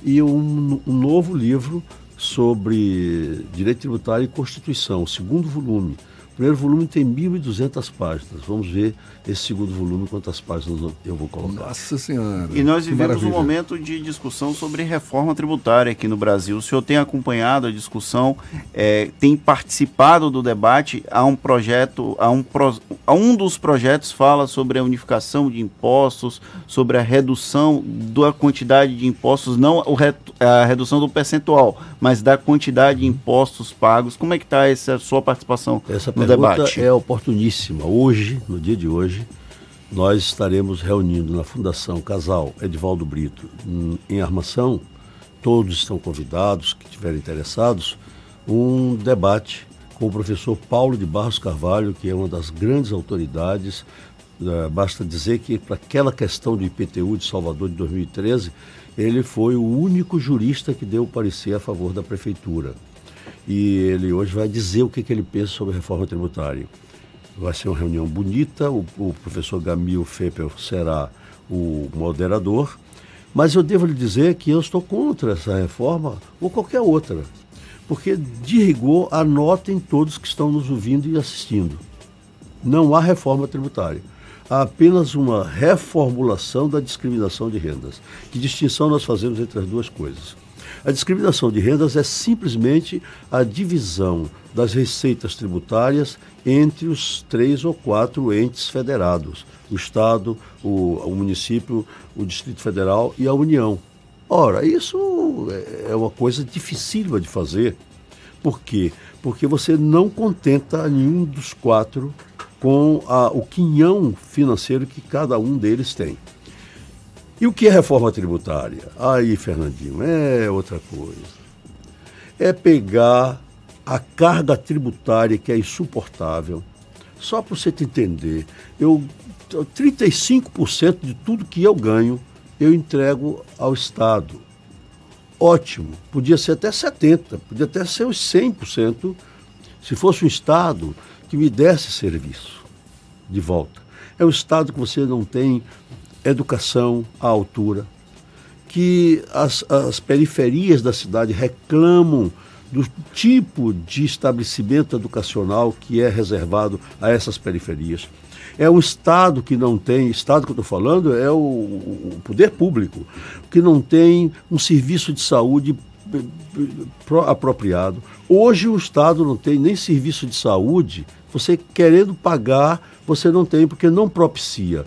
e um, um novo livro sobre direito tributário e Constituição, o segundo volume, o primeiro volume tem 1.200 páginas. Vamos ver esse segundo volume, quantas páginas eu vou colocar. Nossa Senhora! E nós vivemos um momento de discussão sobre reforma tributária aqui no Brasil. O senhor tem acompanhado a discussão, é, tem participado do debate. Há um projeto, há um, pro, há um dos projetos fala sobre a unificação de impostos, sobre a redução da quantidade de impostos, não a redução do percentual, mas da quantidade de impostos pagos. Como é que está essa sua participação essa pergunta debate? é oportuníssima. Hoje, no dia de hoje, nós estaremos reunindo na Fundação Casal Edivaldo Brito, em Armação, todos estão convidados que estiverem interessados, um debate com o professor Paulo de Barros Carvalho, que é uma das grandes autoridades. Uh, basta dizer que, para aquela questão do IPTU de Salvador de 2013, ele foi o único jurista que deu parecer a favor da prefeitura. E ele hoje vai dizer o que, que ele pensa sobre a reforma tributária. Vai ser uma reunião bonita, o, o professor Gamil Feppel será o moderador, mas eu devo lhe dizer que eu estou contra essa reforma ou qualquer outra porque de rigor anotem todos que estão nos ouvindo e assistindo. Não há reforma tributária. Há apenas uma reformulação da discriminação de rendas. Que distinção nós fazemos entre as duas coisas? A discriminação de rendas é simplesmente a divisão das receitas tributárias entre os três ou quatro entes federados: o Estado, o, o município, o Distrito Federal e a União. Ora, isso é, é uma coisa dificílima de fazer. Por quê? Porque você não contenta nenhum dos quatro com a, o quinhão financeiro que cada um deles tem. E o que é reforma tributária? Aí, Fernandinho, é outra coisa. É pegar a carga tributária que é insuportável. Só para você te entender, eu 35% de tudo que eu ganho eu entrego ao Estado. Ótimo, podia ser até 70%, podia até ser os 100%, se fosse um Estado que me desse serviço de volta. É um Estado que você não tem educação à altura, que as, as periferias da cidade reclamam do tipo de estabelecimento educacional que é reservado a essas periferias. É um Estado que não tem, Estado que eu estou falando é o, o, poder público, que não tem um serviço de saúde eh, apropriado. Hoje o Estado não tem nem serviço de saúde, você querendo pagar, você não tem, porque não propicia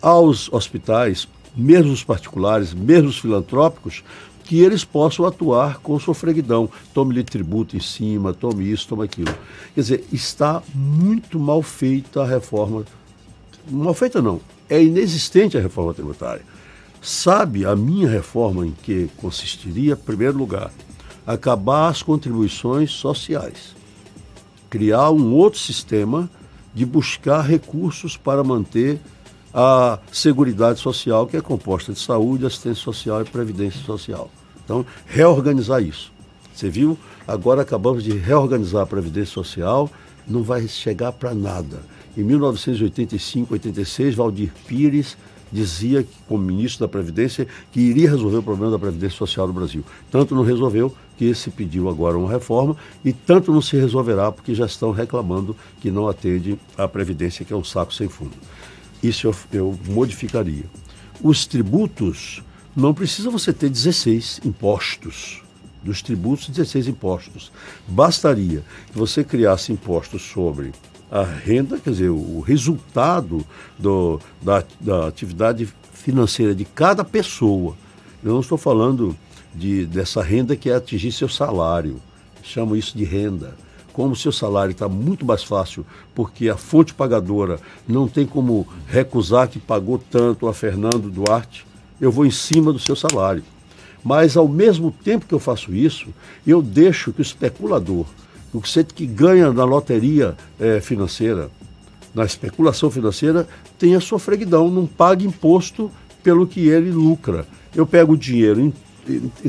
aos hospitais, mesmo os particulares, mesmo os filantrópicos, que eles possam atuar com sofreguidão. Tome-lhe tributo em cima, tome isso, tome aquilo. Quer dizer, está muito mal feita a reforma mal feita não, é inexistente a reforma tributária. Sabe a minha reforma em que consistiria, em primeiro lugar, acabar as contribuições sociais, criar um outro sistema de buscar recursos para manter a Seguridade Social, que é composta de saúde, assistência social e previdência social. Então, reorganizar isso. Você viu? Agora acabamos de reorganizar a Previdência Social, não vai chegar para nada. Em 1985, 86, Valdir Pires dizia, como ministro da Previdência, que iria resolver o problema da Previdência Social no Brasil. Tanto não resolveu que se pediu agora uma reforma e tanto não se resolverá porque já estão reclamando que não atende à Previdência, que é um saco sem fundo. Isso eu, eu modificaria. Os tributos, não precisa você ter 16 impostos. Dos tributos, 16 impostos. Bastaria que você criasse impostos sobre a renda, quer dizer, o resultado do, da, da atividade financeira de cada pessoa. Eu não estou falando de, dessa renda que é atingir seu salário. Chamo isso de renda. Como o seu salário está muito mais fácil, porque a fonte pagadora não tem como recusar que pagou tanto a Fernando Duarte, eu vou em cima do seu salário. Mas, ao mesmo tempo que eu faço isso, eu deixo que o especulador o que ganha na loteria é, financeira, na especulação financeira, tem a sua freguidão, não paga imposto pelo que ele lucra. Eu pego o dinheiro,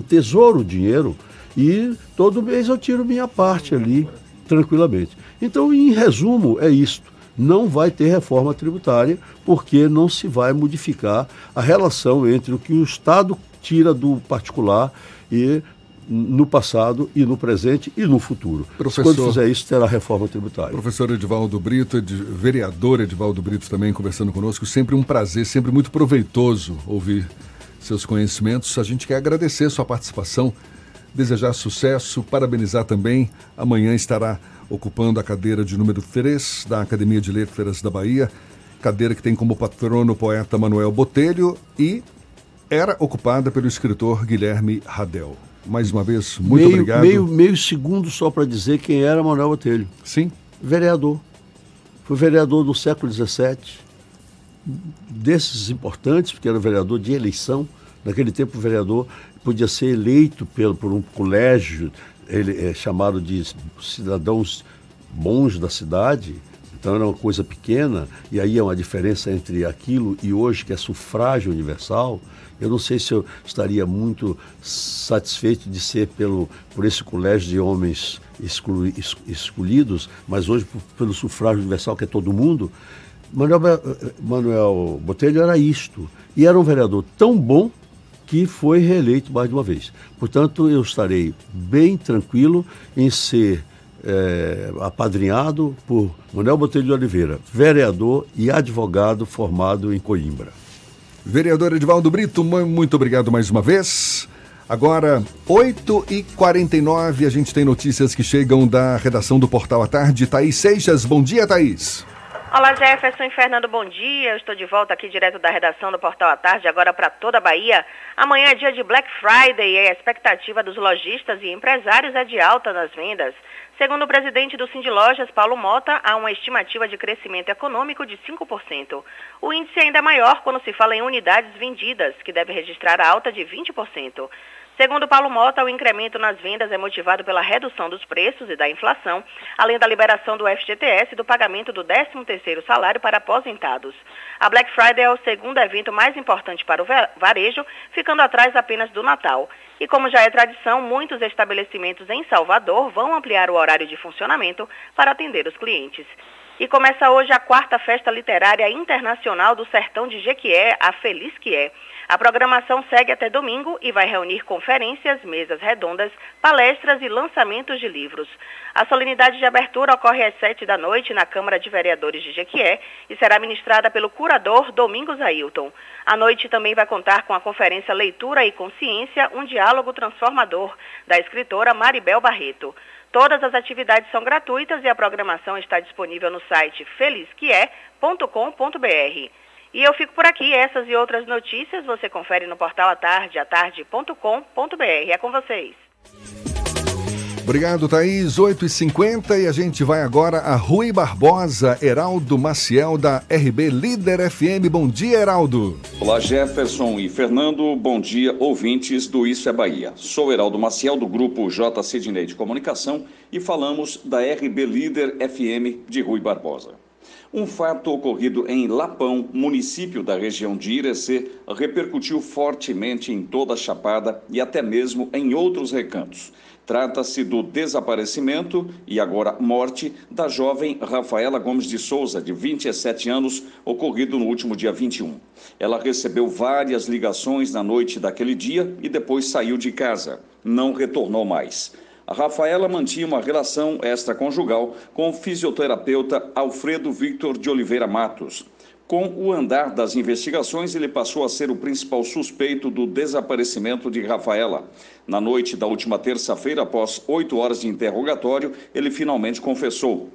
tesouro o dinheiro e todo mês eu tiro minha parte ali, tranquilamente. Então, em resumo, é isto. Não vai ter reforma tributária, porque não se vai modificar a relação entre o que o Estado tira do particular e no passado e no presente e no futuro. Professor, Quando fizer isso, terá reforma tributária. Professor Edivaldo Brito, ed, vereador Edivaldo Brito também conversando conosco, sempre um prazer, sempre muito proveitoso ouvir seus conhecimentos. A gente quer agradecer sua participação, desejar sucesso, parabenizar também. Amanhã estará ocupando a cadeira de número 3 da Academia de Letras da Bahia, cadeira que tem como patrono o poeta Manuel Botelho e era ocupada pelo escritor Guilherme Radel mais uma vez, muito meio, obrigado. Meio, meio segundo só para dizer quem era Manuel Botelho. Sim. Vereador. Foi vereador do século XVII. desses importantes, porque era vereador de eleição. Naquele tempo, o vereador podia ser eleito pelo, por um colégio ele é chamado de cidadãos bons da cidade, então era uma coisa pequena, e aí é uma diferença entre aquilo e hoje, que é sufrágio universal. Eu não sei se eu estaria muito satisfeito de ser pelo, por esse colégio de homens escolhidos, mas hoje pelo sufrágio universal, que é todo mundo. Manuel, Manuel Botelho era isto. E era um vereador tão bom que foi reeleito mais de uma vez. Portanto, eu estarei bem tranquilo em ser é, apadrinhado por Manuel Botelho de Oliveira, vereador e advogado formado em Coimbra. Vereador Edvaldo Brito, muito obrigado mais uma vez. Agora, 8h49, a gente tem notícias que chegam da redação do Portal à Tarde. Thaís Seixas, bom dia, Thaís. Olá, Jefferson e Fernando, bom dia. Eu estou de volta aqui direto da redação do Portal à Tarde, agora para toda a Bahia. Amanhã é dia de Black Friday e a expectativa dos lojistas e empresários é de alta nas vendas. Segundo o presidente do Cindy Lojas, Paulo Mota, há uma estimativa de crescimento econômico de 5%. O índice ainda é maior quando se fala em unidades vendidas, que deve registrar a alta de 20%. Segundo Paulo Mota, o incremento nas vendas é motivado pela redução dos preços e da inflação, além da liberação do FGTS e do pagamento do 13º salário para aposentados. A Black Friday é o segundo evento mais importante para o varejo, ficando atrás apenas do Natal. E como já é tradição, muitos estabelecimentos em Salvador vão ampliar o horário de funcionamento para atender os clientes. E começa hoje a quarta festa literária internacional do Sertão de Jequié, a Feliz que é. A programação segue até domingo e vai reunir conferências, mesas redondas, palestras e lançamentos de livros. A solenidade de abertura ocorre às sete da noite na Câmara de Vereadores de Jequié e será ministrada pelo curador Domingos Ailton. A noite também vai contar com a conferência Leitura e Consciência, um diálogo transformador, da escritora Maribel Barreto. Todas as atividades são gratuitas e a programação está disponível no site felizque.com.br. E eu fico por aqui. Essas e outras notícias você confere no portal atardeatarde.com.br. É com vocês. Obrigado, Thaís. 8h50 e a gente vai agora a Rui Barbosa, Heraldo Maciel, da RB Líder FM. Bom dia, Heraldo. Olá, Jefferson e Fernando. Bom dia, ouvintes do Isso é Bahia. Sou Heraldo Maciel, do grupo J. Sidney de Comunicação, e falamos da RB Líder FM de Rui Barbosa. Um fato ocorrido em Lapão, município da região de Irecê, repercutiu fortemente em toda a Chapada e até mesmo em outros recantos. Trata-se do desaparecimento e agora morte da jovem Rafaela Gomes de Souza, de 27 anos, ocorrido no último dia 21. Ela recebeu várias ligações na noite daquele dia e depois saiu de casa. Não retornou mais. A Rafaela mantinha uma relação extraconjugal com o fisioterapeuta Alfredo Victor de Oliveira Matos. Com o andar das investigações, ele passou a ser o principal suspeito do desaparecimento de Rafaela. Na noite da última terça-feira, após oito horas de interrogatório, ele finalmente confessou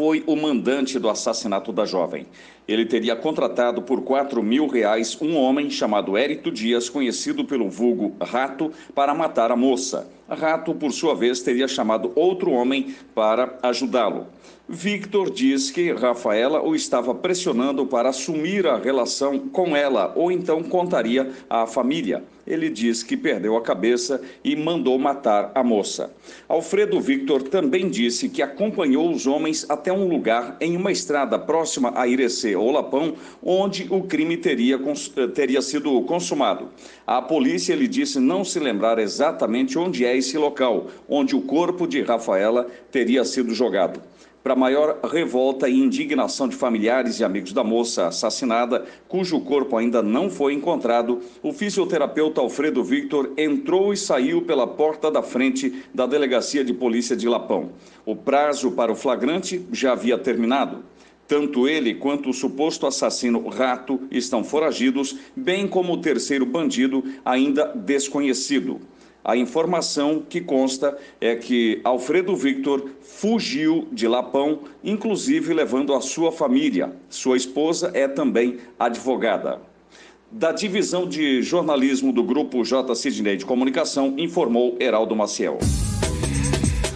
foi o mandante do assassinato da jovem. Ele teria contratado por 4 mil reais um homem chamado Érito Dias, conhecido pelo vulgo Rato, para matar a moça. Rato, por sua vez, teria chamado outro homem para ajudá-lo. Victor diz que Rafaela o estava pressionando para assumir a relação com ela ou então contaria à família. Ele diz que perdeu a cabeça e mandou matar a moça. Alfredo Victor também disse que acompanhou os homens até um lugar em uma estrada próxima a Irecê ou Lapão, onde o crime teria, teria sido consumado. A polícia lhe disse não se lembrar exatamente onde é esse local, onde o corpo de Rafaela teria sido jogado para maior revolta e indignação de familiares e amigos da moça assassinada, cujo corpo ainda não foi encontrado, o fisioterapeuta Alfredo Victor entrou e saiu pela porta da frente da delegacia de polícia de Lapão. O prazo para o flagrante já havia terminado. Tanto ele quanto o suposto assassino Rato estão foragidos, bem como o terceiro bandido ainda desconhecido. A informação que consta é que Alfredo Victor fugiu de Lapão, inclusive levando a sua família. Sua esposa é também advogada. Da divisão de jornalismo do grupo J. Sidney de Comunicação, informou Heraldo Maciel.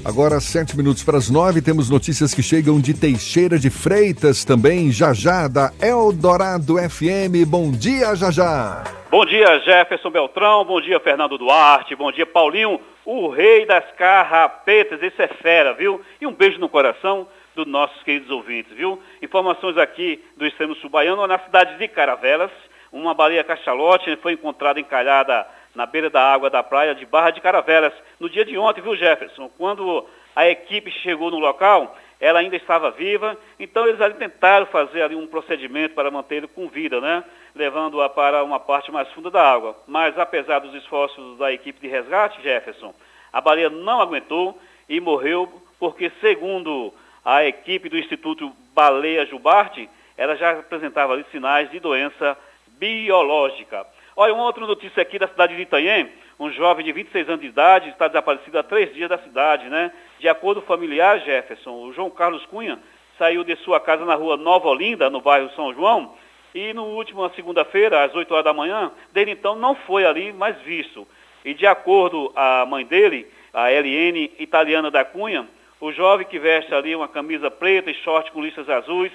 Agora, sete minutos para as nove, temos notícias que chegam de Teixeira de Freitas também, já já, da Eldorado FM. Bom dia, já já. Bom dia, Jefferson Beltrão. Bom dia, Fernando Duarte. Bom dia, Paulinho, o rei das carrapetas. Esse é fera, viu? E um beijo no coração dos nossos queridos ouvintes, viu? Informações aqui do extremo sul baiano, na cidade de Caravelas, uma baleia cachalote foi encontrada encalhada na beira da água da praia de Barra de Caravelas, no dia de ontem, viu, Jefferson? Quando a equipe chegou no local, ela ainda estava viva, então eles ali tentaram fazer ali um procedimento para mantê-lo com vida, né? Levando-a para uma parte mais funda da água. Mas apesar dos esforços da equipe de resgate, Jefferson, a baleia não aguentou e morreu porque, segundo a equipe do Instituto Baleia Jubarte, ela já apresentava ali sinais de doença biológica. Olha, uma outra notícia aqui da cidade de Itanhém, um jovem de 26 anos de idade está desaparecido há três dias da cidade, né? De acordo com o familiar Jefferson, o João Carlos Cunha saiu de sua casa na rua Nova Olinda, no bairro São João, e no último segunda-feira, às 8 horas da manhã, dele então não foi ali mais visto. E de acordo a mãe dele, a LN italiana da Cunha, o jovem que veste ali uma camisa preta e short com listas azuis,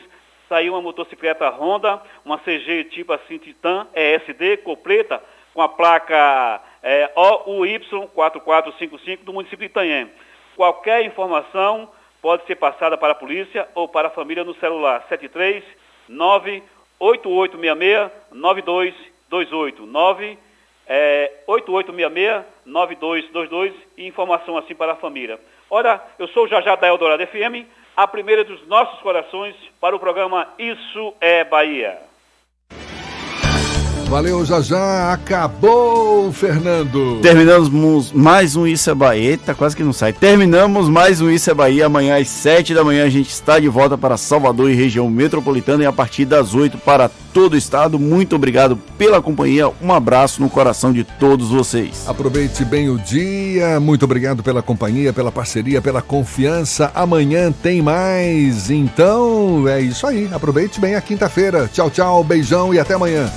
saiu uma motocicleta Honda, uma CG tipo assim Titan ESD, cor preta, com a placa é, OUY4455 do município de Itanhém. Qualquer informação pode ser passada para a polícia ou para a família no celular 73 98866 9228 9 é, 8866 9222 e informação assim para a família. Ora, eu sou o Jajá da Eldorado FM, a primeira dos nossos corações para o programa Isso é Bahia. Valeu, já já. Acabou, Fernando. Terminamos mais um Isso é Bahia. Eita, quase que não sai. Terminamos mais um Isso é Bahia. Amanhã às 7 da manhã a gente está de volta para Salvador e região metropolitana e a partir das 8 para todo o estado. Muito obrigado pela companhia. Um abraço no coração de todos vocês. Aproveite bem o dia. Muito obrigado pela companhia, pela parceria, pela confiança. Amanhã tem mais. Então, é isso aí. Aproveite bem a quinta-feira. Tchau, tchau. Beijão e até amanhã.